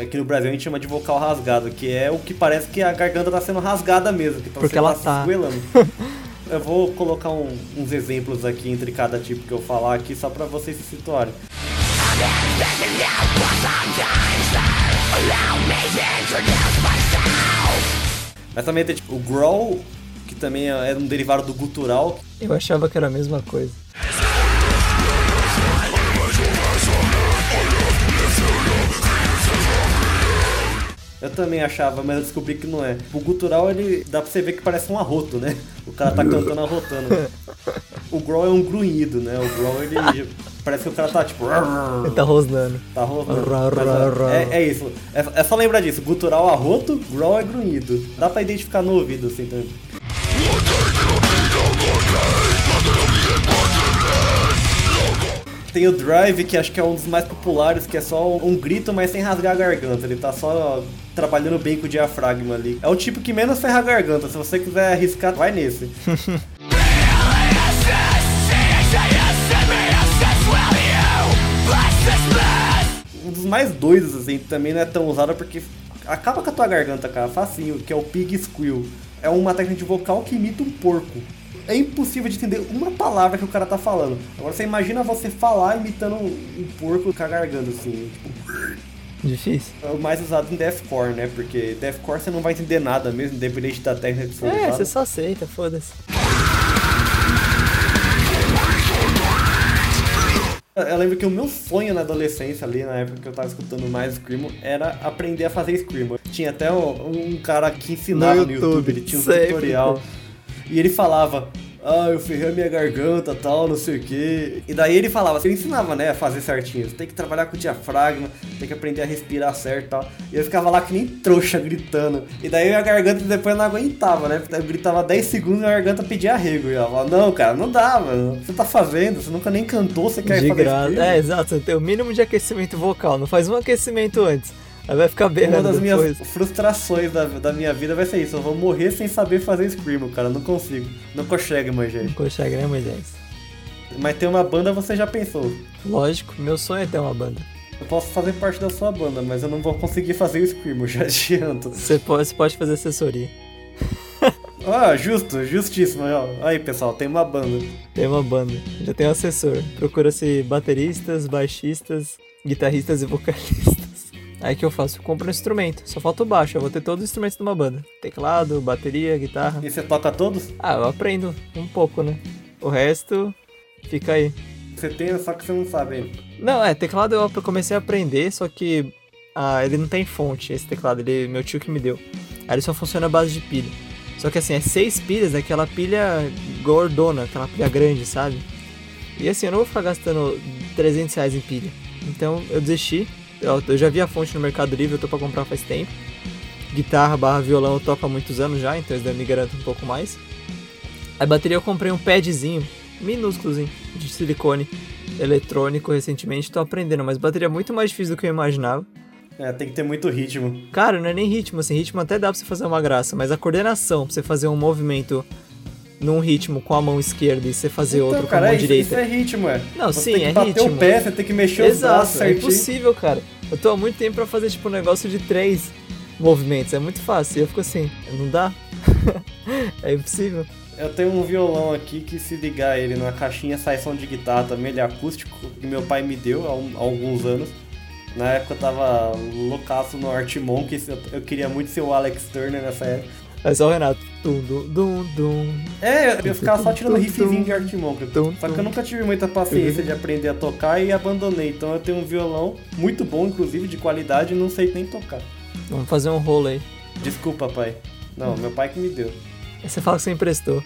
Aqui no Brasil a gente chama de vocal rasgado, que é o que parece que a garganta tá sendo rasgada mesmo, que tá Porque ela tá, tá. Eu vou colocar um, uns exemplos aqui entre cada tipo que eu falar aqui, só pra vocês se situarem. Mas também tem tipo, o growl, que também é um derivado do gutural. Eu achava que era a mesma coisa. Eu também achava, mas eu descobri que não é. O gutural, ele dá pra você ver que parece um arroto, né? O cara tá cantando arrotando. O growl é um grunhido, né? O growl, ele parece que o cara tá tipo... Ele tá rosnando. Tá rosnando. É, é, isso. É, é, só lembrar disso. Gutural arroto, growl é grunhido. Dá pra identificar no ouvido, assim, também. Tem o Drive, que acho que é um dos mais populares, que é só um grito, mas sem rasgar a garganta. Ele tá só trabalhando bem com o diafragma ali. É o tipo que menos ferra a garganta. Se você quiser arriscar, vai nesse. um dos mais doidos, assim, também não é tão usado porque acaba com a tua garganta, cara, facinho, que é o Pig Squeal. É uma técnica de vocal que imita um porco é impossível de entender uma palavra que o cara tá falando. Agora você imagina você falar imitando um, porco com a garganta, assim, tipo. Difícil. É o mais usado em deathcore, né? Porque deathcore você não vai entender nada mesmo, independente da técnica que for É, você só aceita, foda-se. Eu lembro que o meu sonho na adolescência, ali na época que eu tava escutando mais Screamo, era aprender a fazer Screamo. Tinha até um cara que ensinava no YouTube, no YouTube ele tinha um sempre. tutorial. E ele falava, ah, eu ferrei a minha garganta, tal, não sei o quê. E daí ele falava, você ensinava, né, a fazer certinho. Você tem que trabalhar com o diafragma, tem que aprender a respirar certo e tal. E eu ficava lá que nem trouxa gritando. E daí a garganta depois não aguentava, né? Eu gritava 10 segundos e a garganta pedia arrego. E ela falava, não, cara, não dá, mano. Você tá fazendo, você nunca nem cantou, você quer de fazer graça. É, exato, você tem o mínimo de aquecimento vocal, não faz um aquecimento antes. Aí vai ficar bem Uma das minhas depois. frustrações da, da minha vida vai ser isso. Eu vou morrer sem saber fazer Screamo, cara. Não consigo. Não consegue, Moisés. Não consegue, né, Moisés? Mas ter uma banda você já pensou. Lógico, meu sonho é ter uma banda. Eu posso fazer parte da sua banda, mas eu não vou conseguir fazer o Screamo, já adianto. Você pode, você pode fazer assessoria. Ah, justo, justíssimo. ó. Aí, pessoal, tem uma banda. Tem uma banda, já tem um assessor. Procura-se bateristas, baixistas, guitarristas e vocalistas. Aí que eu faço? Eu compro um instrumento, só falta o baixo, eu vou ter todos os instrumentos de uma banda. Teclado, bateria, guitarra. E você toca todos? Ah, eu aprendo um pouco, né? O resto fica aí. Você tem, só que você não sabe ainda. Não, é, teclado eu comecei a aprender, só que ah, ele não tem fonte, esse teclado, ele meu tio que me deu. Aí ele só funciona à base de pilha. Só que assim, é seis pilhas, é aquela pilha gordona, aquela pilha grande, sabe? E assim, eu não vou ficar gastando 300 reais em pilha. Então eu desisti. Eu, já vi a fonte no Mercado Livre, eu tô pra comprar faz tempo. Guitarra barra violão eu toco há muitos anos já, então isso daí me garante um pouco mais. A bateria eu comprei um padzinho, minúsculozinho, de silicone eletrônico recentemente, tô aprendendo, mas bateria é muito mais difícil do que eu imaginava. É, tem que ter muito ritmo. Cara, não é nem ritmo, assim, ritmo até dá pra você fazer uma graça, mas a coordenação, pra você fazer um movimento num ritmo com a mão esquerda e você fazer Então, outro cara, com a mão é isso, direita. isso é ritmo, é. Não, você sim, tem que é bater ritmo. o pé, você tem que mexer os braços Exato, é certinho. impossível, cara. Eu tô há muito tempo pra fazer, tipo, um negócio de três movimentos, é muito fácil. E eu fico assim, não dá? é impossível. Eu tenho um violão aqui que se ligar ele numa caixinha sai som de guitarra também, ele é acústico, que meu pai me deu há, um- há alguns anos. Na época eu tava loucaço no Art Monk, eu, eu queria muito ser o Alex Turner nessa época. É só o Renato. Dum, dum, dum, dum. É, eu ficava só tirando riffzinho de Art Monk. tum, Só que eu nunca tive muita paciência de aprender a tocar e abandonei. Então eu tenho um violão muito bom, inclusive, de qualidade, e não sei nem tocar. Vamos fazer um rolo aí. Desculpa, pai. Não, meu pai que me deu. Você fala que você emprestou.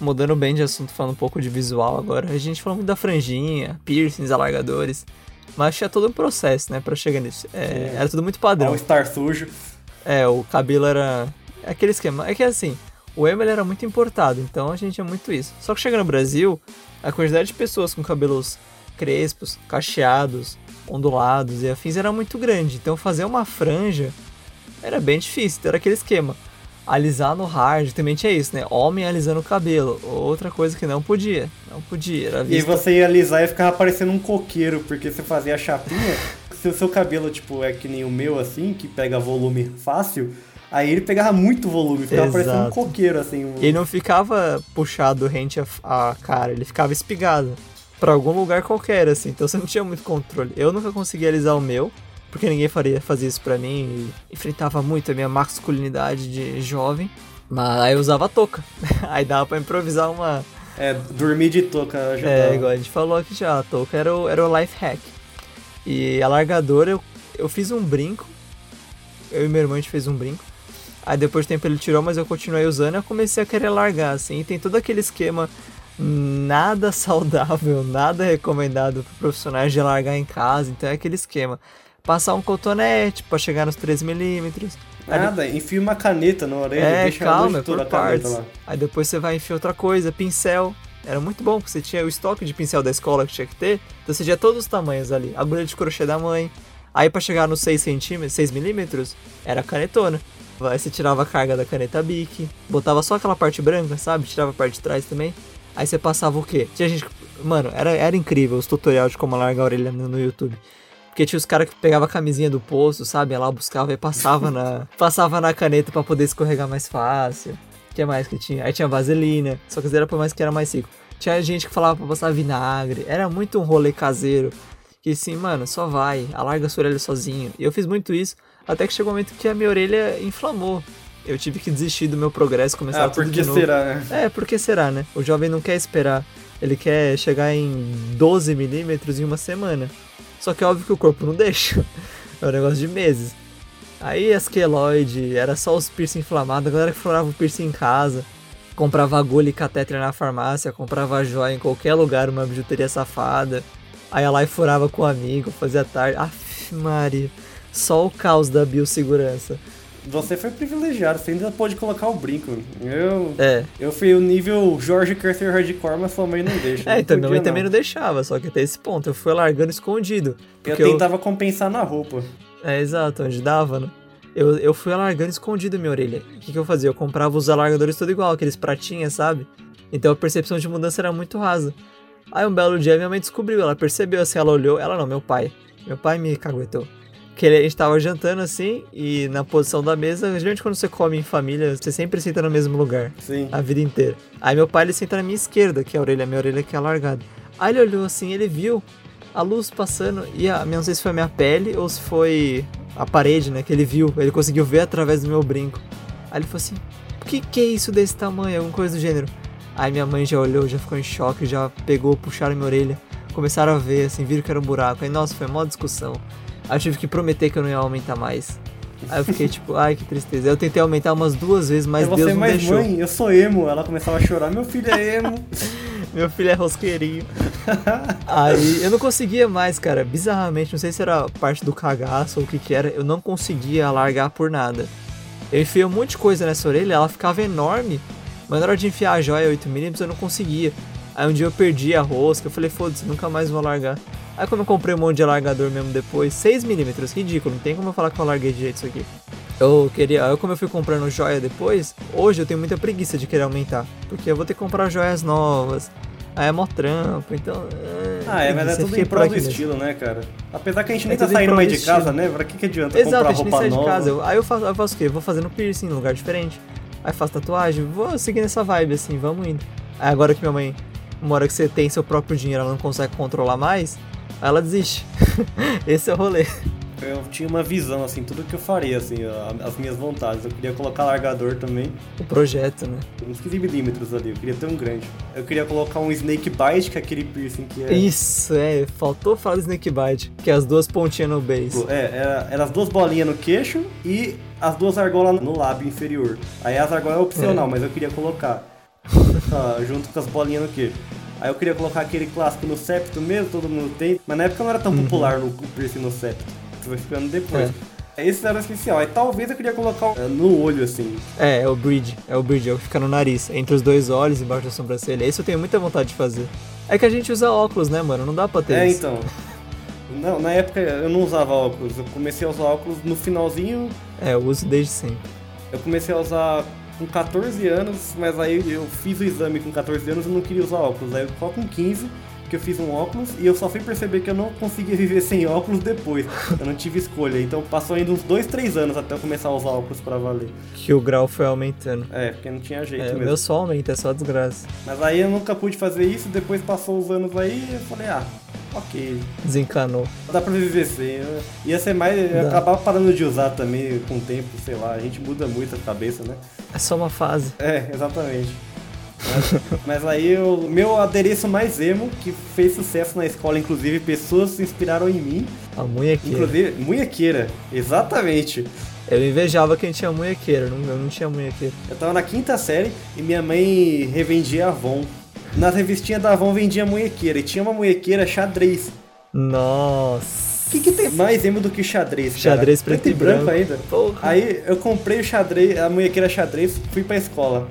Mudando bem de assunto, falando um pouco de visual agora. A gente falou muito da franjinha, piercings, alargadores. Mas tinha todo um processo, né, pra chegar nisso. É, era tudo muito padrão. All Star sujo. É, o cabelo era é aquele esquema. É que assim, o emo era muito importado, então a gente tinha muito isso. Só que chega no Brasil, a quantidade de pessoas com cabelos crespos, cacheados, ondulados e afins era muito grande. Então fazer uma franja era bem difícil. Então era aquele esquema. Alisar no hard também tinha isso, né? Homem alisando o cabelo. Outra coisa que não podia. Não podia. Era E visto... você ia alisar e ficava parecendo um coqueiro, porque você fazia a chapinha. Se o seu cabelo, tipo, é que nem o meu, assim, que pega volume fácil, aí ele pegava muito volume, ficava parecendo um Exato. coqueiro, assim. um- Ele não ficava puxado rente a, a cara, ele ficava espigado pra algum lugar qualquer, assim. Então você não tinha muito controle. Eu nunca consegui alisar o meu, porque ninguém faria fazer isso pra mim e enfrentava muito a minha masculinidade de jovem. Mas aí eu usava a touca. aí dava pra improvisar uma. É, dormir de touca ajudava. É, igual a gente falou aqui já, a touca era o, era o life hack. E alargador, eu, eu fiz um brinco. Eu e meu irmão a gente fez um brinco. Aí depois de tempo ele tirou, mas eu continuei usando e eu comecei a querer largar, assim. E tem todo aquele esquema nada saudável, nada recomendado para profissionais de largar em casa. Então é aquele esquema. Passar um cotonete para chegar nos 3mm. Nada, enfia uma caneta na orelha, É, deixa calma, longe é toda por a partes. lá. Aí depois você vai enfiar outra coisa, pincel. Era muito bom, porque você tinha o estoque de pincel da escola que tinha que ter. Então você tinha todos os tamanhos ali. Agulha de crochê da mãe. Aí pra chegar nos 6 centímetros, 6 milímetros, era canetona. Aí você tirava a carga da caneta Bic, botava só aquela parte branca, sabe? Tirava a parte de trás também. Aí você passava o quê? Tinha gente. Mano, era, era incrível os tutoriais de como largar a orelha no, no YouTube. Porque tinha os caras que pegavam a camisinha do poço, sabe? Lá, buscava e passava na, passava na caneta pra poder escorregar mais fácil. O que mais que tinha? Aí tinha vaselina, só que era pra mais que era mais rico. Tinha gente que falava pra passar vinagre. Era muito um rolê caseiro. Que assim, mano, só vai, alarga sua orelha sozinho. E eu fiz muito isso, até que chegou um momento que a minha orelha inflamou. Eu tive que desistir do meu progresso, começar Ah, tudo por de novo. será, né? É, por que será, né? O jovem não quer esperar. Ele quer chegar em 12 milímetros em uma semana. Só que é óbvio que o corpo não deixa. É um negócio de meses. Aí as queloide, era só os piercing inflamados, a galera que furava o piercing em casa, comprava agulha e catéter na farmácia, comprava joia em qualquer lugar, uma bijuteria safada. Aí ela e furava com o amigo, fazia tarde. Aff, Maria. Só o caos da biossegurança. Você foi privilegiado, você ainda pode colocar o brinco. Eu. É. Eu fui o nível Jorge Custer Hardcore, mas sua mãe não deixa. É, não então minha mãe podia, também não deixava, só que até esse ponto. Eu fui largando escondido. Eu tentava compensar na roupa. É, exato, onde dava, né? Eu, eu fui alargando escondido minha orelha. O que, que eu fazia? Eu comprava os alargadores tudo igual, aqueles pratinhas, sabe? Então a percepção de mudança era muito rasa. Aí um belo dia minha mãe descobriu, ela percebeu assim, ela olhou, ela não, meu pai. Meu pai me caguetou. Que a gente tava jantando assim, e na posição da mesa, geralmente quando você come em família, você sempre senta no mesmo lugar. Sim. A vida inteira. Aí meu pai ele senta na minha esquerda, que é a orelha, a minha orelha que é alargada. Aí ele olhou assim, ele viu a luz passando, e a, não sei se foi a minha pele ou se foi a parede, né, que ele viu. Ele conseguiu ver através do meu brinco. Aí ele falou assim: o que, que é isso desse tamanho? Alguma coisa do gênero. Aí minha mãe já olhou, já ficou em choque, já pegou, puxaram minha orelha. Começaram a ver, assim, viram que era um buraco. Aí, nossa, foi mó discussão. Aí eu tive que prometer que eu não ia aumentar mais. Aí eu fiquei tipo, ai que tristeza. Eu tentei aumentar umas duas vezes, mas Deus não mais deixou. mãe, eu sou emo. Ela começava a chorar, meu filho é emo. Meu filho é rosqueirinho. Aí eu não conseguia mais, cara. Bizarramente, não sei se era parte do cagaço ou o que que era, eu não conseguia alargar por nada. Eu enfiei um monte de coisa nessa orelha, ela ficava enorme, mas na hora de enfiar a joia 8mm eu não conseguia. Aí um dia eu perdi a rosca, eu falei, foda-se, nunca mais vou alargar. Aí como eu comprei um monte de alargador mesmo depois, 6mm, ridículo, não tem como eu falar que eu alarguei de jeito isso aqui. Eu queria, aí como eu fui comprando joia depois, hoje eu tenho muita preguiça de querer aumentar, porque eu vou ter que comprar joias novas, aí é mó trampo, então... Ah, é, mas é tudo em prol do aqui mesmo. estilo, né, cara? Apesar que a gente É nem tá saindo mais de casa, estilo. né? Pra que, que adianta Exato, comprar a gente nem roupa sai de nova? casa. Eu- aí eu faço, eu faço o quê? Vou fazendo piercing em lugar diferente. Aí faço tatuagem, vou seguindo essa vibe assim, vamos indo. Aí agora que minha mãe, uma hora que você tem seu próprio dinheiro, ela não consegue controlar mais, aí ela desiste. Esse é o rolê. Eu tinha uma visão, assim, tudo que eu faria, assim, as minhas vontades. Eu queria colocar largador também, O projeto, né? uns 15 milímetros ali, eu queria ter um grande. Eu queria colocar um snake bite, que é aquele piercing que é... Isso, é. Faltou falar do Snake Bite, que é as duas pontinhas no base. É, era, era as duas bolinhas no queixo e as duas argolas no lábio inferior. Aí as argolas é opcional, É. mas eu queria colocar junto com as bolinhas no queixo. Aí eu queria colocar aquele clássico no septo mesmo, todo mundo tem, mas na época não era tão popular no piercing no septo. Isso vai ficando depois. Esse era o especial. Aí talvez eu queria colocar eh, no olho, assim. É, é o bridge. É o bridge, é o que fica no nariz, entre os dois olhos, embaixo da sobrancelha. Esse eu tenho muita vontade de fazer. É que a gente usa óculos, né, mano? Não dá pra ter É, isso. então. Não, na época eu não usava óculos. Eu comecei a usar óculos no finalzinho. É, eu uso desde sempre. Eu comecei a usar com 14 anos, mas aí eu fiz o exame com 14 anos e não queria usar óculos. Aí só com 15 que eu fiz um óculos e eu só fui perceber que eu não conseguia viver sem óculos depois. Eu não tive escolha. Então passou ainda uns 2, 3 anos até eu começar a usar óculos pra valer. Que o grau foi aumentando. É, porque não tinha jeito É, mesmo. meu só aumenta, é só desgraça. Mas aí eu nunca pude fazer isso, depois passou os anos aí eu falei, ah, ok. Desencanou. Dá pra viver sem. Eu- Ia ser mais. Dá. acabava parando de usar também com o tempo, sei lá. A gente muda muito a cabeça, né? É só uma fase. É, exatamente. Mas, mas aí o meu adereço mais emo, que fez sucesso na escola, inclusive, pessoas se inspiraram em mim. A munhequeira. Inclusive, munhequeira. Exatamente. Eu invejava quem tinha munhequeira, não- eu não tinha munhequeira. Eu tava na quinta série e minha mãe revendia Avon. Nas revistinhas da Avon vendia munhequeira. E tinha uma munhequeira xadrez. Nossa. O que, que tem mais emo do que xadrez, cara? Xadrez preto e branco. ainda. Porra. Aí eu comprei o xadrez, a munhequeira xadrez, fui pra escola.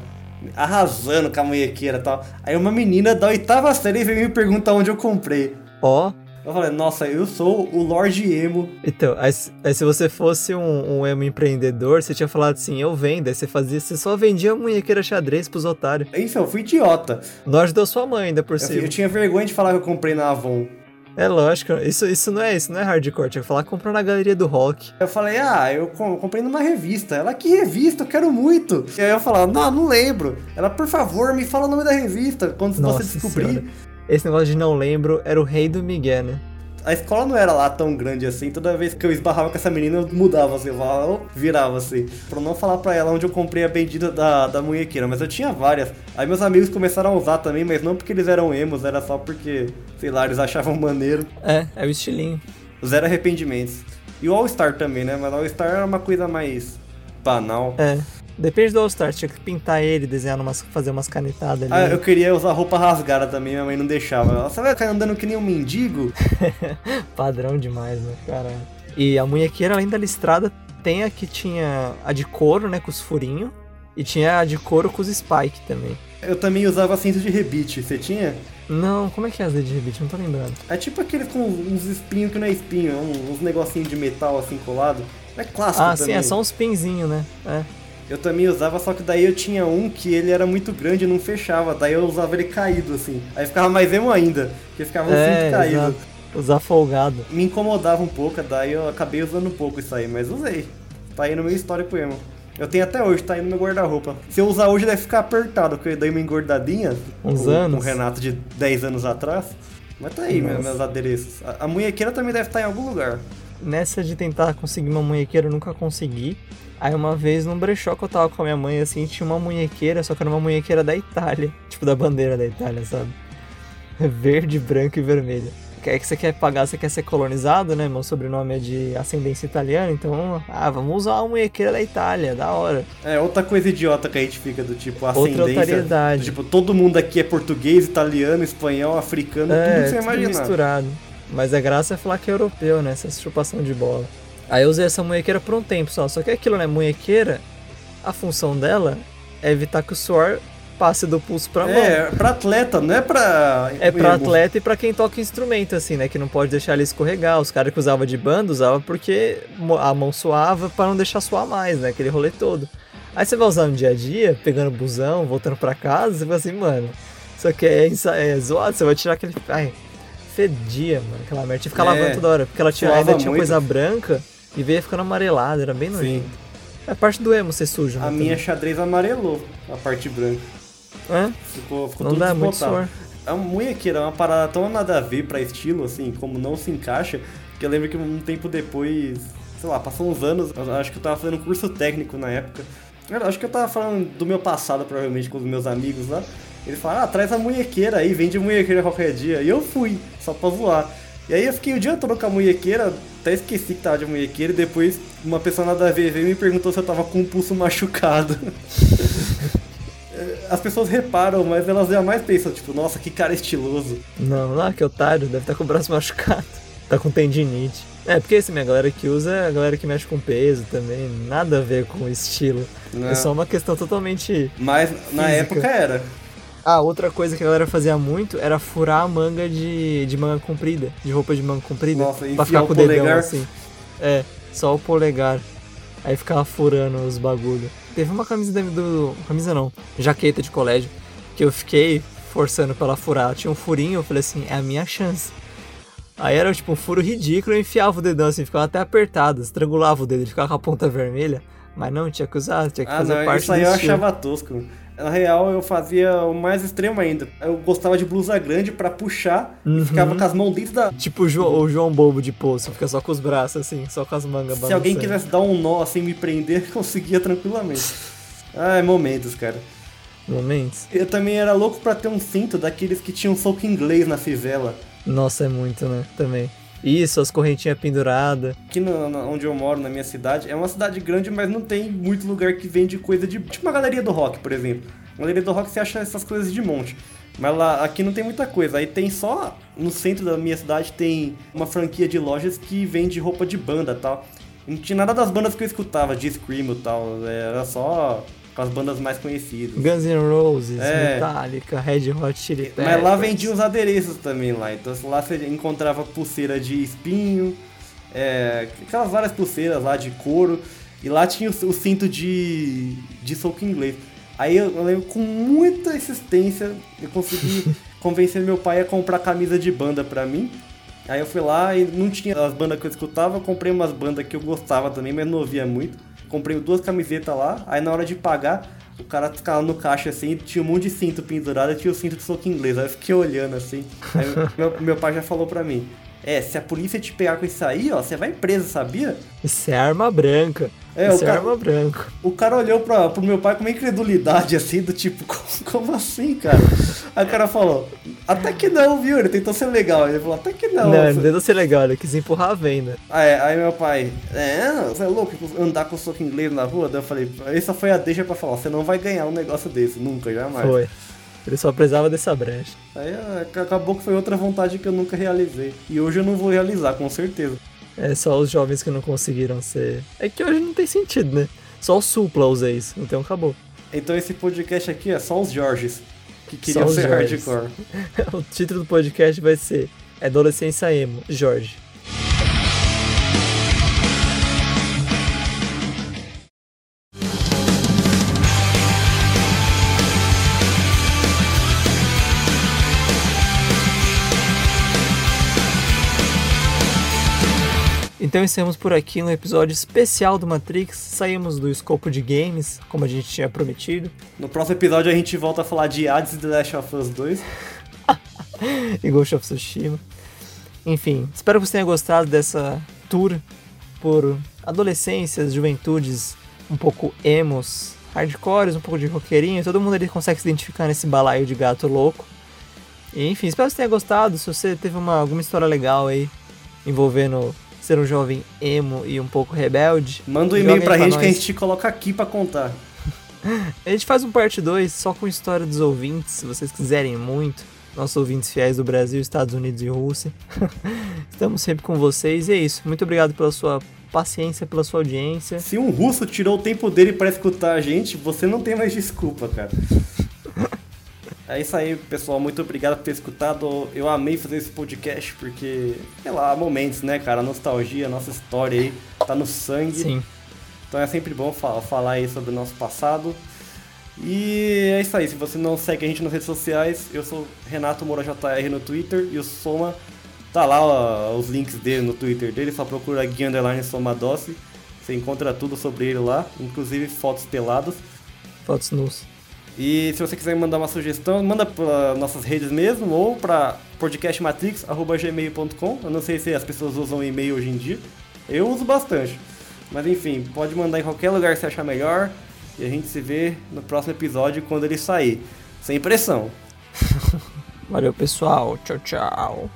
Arrasando com a munhequeira e tal. Aí uma menina da oitava série veio me perguntar onde eu comprei. Ó. Eu falei, nossa, eu sou o Lorde Emo. Então, aí, se- aí se você fosse um, um emo empreendedor, você tinha falado assim, eu vendo. Aí você fazia, você só vendia munhequeira xadrez pros otários. Isso, eu fui idiota. Não ajudou sua mãe ainda por Eu, cima. eu tinha vergonha de falar que eu comprei na Avon. É lógico, isso, isso não é isso, não é hardcore. Tinha que falar que comprou na galeria do rock. Eu falei, ah, eu com- comprei numa revista. Ela, que revista? Eu quero muito. E aí eu falava, não, não lembro. Ela, por favor, me fala o nome da revista. Quando Nossa você descobrir. senhora. Esse negócio de não lembro era o rei do Miguel, né? A escola não era lá tão grande assim. Toda vez que eu esbarrava com essa menina, eu mudava assim, eu virava assim. Pra não falar pra ela onde eu comprei a bendita da, da munhequeira. Mas eu tinha várias. Aí meus amigos começaram a usar também, mas não porque eles eram emos, era só porque, sei lá, eles achavam maneiro. É, é o estilinho. Zero arrependimentos. E o All-Star também, né? Mas o All-Star era uma coisa mais banal. É. Depende do All-Star, tinha que pintar ele, desenhar umas, fazer umas canetadas ali. Ah, eu queria usar roupa rasgada também, minha mãe não deixava. Você vai ficar andando que nem um mendigo? Padrão demais, né, cara? E a munhequeira, além da listrada, tem a que tinha a de couro, né, com os furinhos. E tinha a de couro com os spike também. Eu também usava cinto de rebite, você tinha? Não, como é que é as de rebite? Não tô lembrando. É tipo aquele com uns espinhos que não é espinho, é uns negocinhos de metal assim colado. É clássico ah, também. sim, é só uns pinzinhos, né? É. Eu também usava, só que daí eu tinha um que ele era muito grande e não fechava. Daí eu usava ele caído, assim. Aí ficava mais emo ainda, porque ficava é, cinto caído. Exato. Usar folgado. Me incomodava um pouco, daí eu acabei usando um pouco isso aí, mas usei. Tá aí no meu histórico emo. Eu tenho até hoje, tá aí no meu guarda-roupa. Se eu usar hoje deve ficar apertado, porque eu dei uma engordadinha. Uns com, anos. Com o Renato de 10 anos atrás. Mas tá aí, Nossa. meus adereços. A, a munhequeira também deve estar em algum lugar. Nessa de tentar conseguir uma munhequeira, eu nunca consegui. Aí uma vez num brechó que eu tava com a minha mãe, assim, tinha uma munhequeira, só que era uma munhequeira da Itália. Tipo, da bandeira da Itália, sabe? Verde, branco e vermelho. É que você quer pagar, você quer ser colonizado, né? Meu sobrenome é de ascendência italiana, então, ah, vamos usar uma munhequeira da Itália, da hora. É, outra coisa idiota que a gente fica do tipo Outra ascendência. otariedade. do tipo, todo mundo aqui é português, italiano, espanhol, africano, tudo É, que você tudo imaginar. misturado. Mas a graça é falar que é europeu, né? Essa chupação de bola. Aí eu usei essa munhequeira por um tempo só. Só que aquilo, né? Munhequeira, a função dela é evitar que o suor passe do pulso pra mão. É, pra atleta, não é pra. É pra atleta e pra quem toca instrumento, assim, né? Que não pode deixar ele escorregar. Os caras que usavam de banda usavam porque a mão suava pra não deixar suar mais, né? Aquele rolê todo. Aí você vai usar no dia a dia, pegando busão, voltando pra casa, você fala assim, mano, isso aqui é, é zoado, você vai tirar aquele. Ai, fedia, mano, aquela merda. Tinha que ficar É, lavando toda hora, porque ela tinha, ainda tinha muito. coisa branca e veio ficando amarelada, era bem nojento. É parte do emo ser sujo, né? A minha xadrez amarelou, a parte branca. também. Ficou, ficou É? Não tudo dá muito suor. A munhequeira é uma parada tão nada a ver pra estilo, assim, como não se encaixa, que eu lembro que um tempo depois, sei lá, passou uns anos, acho que eu tava fazendo curso técnico na época. Eu acho que eu tava falando do meu passado, provavelmente, com os meus amigos lá. Eles falaram, ah, traz a munhequeira aí, vende munhequeira qualquer dia. E eu fui, só pra zoar. E aí eu fiquei o dia todo com a munhequeira, até esqueci que tava de munhequeira, e depois uma pessoa nada a ver veio e me perguntou se eu tava com o pulso machucado. As pessoas reparam, mas elas jamais pensam, tipo, nossa, que cara estiloso. Não, lá que otário, deve estar com o braço machucado. Tá com tendinite. É, porque assim, a galera que usa é a galera que mexe com peso também, nada a ver com estilo. Né? É só uma questão totalmente. Mas na Física. época era. Ah, outra coisa que a galera fazia muito era furar a manga de, de manga comprida, de roupa de manga comprida. Nossa, pra ficar com o dedão polegar. assim. É, só o polegar. Aí ficava furando os bagulho. Teve uma camisa da- do. Camisa não, jaqueta de colégio, que eu fiquei forçando pra ela furar. Tinha um furinho, eu falei assim, é a minha chance. Aí era tipo um furo ridículo, eu enfiava o dedão assim, ficava até apertado, estrangulava o dedo, ele ficava com a ponta vermelha. Mas não, tinha que usar, tinha que Ah, fazer não, parte isso aí do eu estilo. achava tosco. Na real, eu fazia o mais extremo ainda. Eu gostava de blusa grande pra puxar Uhum. e ficava com as mãos dentro da. Tipo o João, o João Bobo de poço, fica só com os braços assim, só com as mangas Se alguém quisesse dar um nó assim, me prender, conseguia tranquilamente. Ai, momentos, cara. Momentos. Eu também era louco pra ter um cinto daqueles que tinham soco inglês na fivela. Nossa, é muito, né? Também. Isso, as correntinhas penduradas. Aqui no, no- onde eu moro, na minha cidade, é uma cidade grande, mas não tem muito lugar que vende coisa de. Tipo uma galeria do rock, por exemplo. Na galeria do rock você acha essas coisas de monte. Mas lá, aqui não tem muita coisa. Aí tem só. No centro da minha cidade tem uma franquia de lojas que vende roupa de banda tal. Não tinha nada das bandas que eu escutava, de Scream e tal. Era só com as bandas mais conhecidas. Guns N' Roses, É. Metallica, Red Hot Chili Peppers. Mas lá vendia os adereços também lá. Então lá você encontrava pulseira de espinho, é, aquelas várias pulseiras lá de couro. E lá tinha o, o cinto de, de soco inglês. Aí eu, eu lembro com muita insistência eu consegui convencer meu pai a comprar camisa de banda pra mim. Aí eu fui lá e não tinha as bandas que eu escutava, comprei umas bandas que eu gostava também, mas não ouvia muito. Comprei duas camisetas lá, aí na hora de pagar, o cara ficava no caixa assim, tinha um monte de cinto pendurado tinha o cinto de soco inglês. Aí eu fiquei olhando assim. Aí meu, meu pai já falou pra mim: É, se a polícia te pegar com isso aí, ó, você vai preso, sabia? Isso é arma branca. É, Isso o é cara- arma branca. O cara olhou pra, pro meu pai com uma incredulidade assim, do tipo, como, como assim, cara? Aí o cara falou: Até que não, viu? Ele tentou ser legal. Ele falou, até que não. Não, ele tentou ser legal, ele quis empurrar a venda. Aí, aí meu pai, é, você é louco andar com soco inglês na rua? Daí eu falei, essa foi a deixa pra falar, você não vai ganhar um negócio desse, nunca, jamais. Foi. Ele só precisava dessa brecha. Aí acabou que foi outra vontade que eu nunca realizei. E hoje eu não vou realizar, com certeza. É só os jovens que não conseguiram ser. É que hoje não tem sentido, né? Só o Supla usa isso, então acabou. Então esse podcast aqui é só os Jorges que queriam ser Jorges. hardcore. o título do podcast vai ser Adolescência Emo, Jorge. Então encerramos por aqui no episódio especial do Matrix. Saímos do escopo de games, como a gente tinha prometido. No próximo episódio a gente volta a falar de Hades e The Last of Us 2. e Ghost of Tsushima. Enfim, espero que você tenha gostado dessa tour por adolescências, juventudes um pouco emos, hardcores, um pouco de roqueirinho. Todo mundo ali consegue se identificar nesse balaio de gato louco. E, enfim, espero que você tenha gostado. Se você teve uma, alguma história legal aí envolvendo ser um jovem emo e um pouco rebelde. Manda um e-mail pra, pra gente nós. que a gente te coloca aqui para contar. a gente faz um parte 2 só com história dos ouvintes, se vocês quiserem muito. Nossos ouvintes fiéis do Brasil, Estados Unidos e Rússia. Estamos sempre com vocês e é isso. Muito obrigado pela sua paciência, pela sua audiência. Se um russo tirou o tempo dele para escutar a gente, você não tem mais desculpa, cara. É isso aí, pessoal. Muito obrigado por ter escutado. Eu amei fazer esse podcast porque, sei lá, momentos, né, cara? A nostalgia, a nossa história aí tá no sangue. Sim. Então é sempre bom falar aí sobre o nosso passado. E é isso aí. Se você não segue a gente nas redes sociais, eu sou Renato Moura JR no Twitter e o Soma tá lá ó, os links dele no Twitter dele. Só procura Gui Underline Soma Doce. Você encontra tudo sobre ele lá, inclusive fotos peladas. Fotos nus. E se você quiser mandar uma sugestão, manda para nossas redes mesmo ou para podcastmatrix.gmail.com. Eu não sei se as pessoas usam e-mail hoje em dia. Eu uso bastante. Mas enfim, pode mandar em qualquer lugar que você achar melhor. E a gente se vê no próximo episódio quando ele sair. Sem pressão. Valeu, pessoal. Tchau, tchau.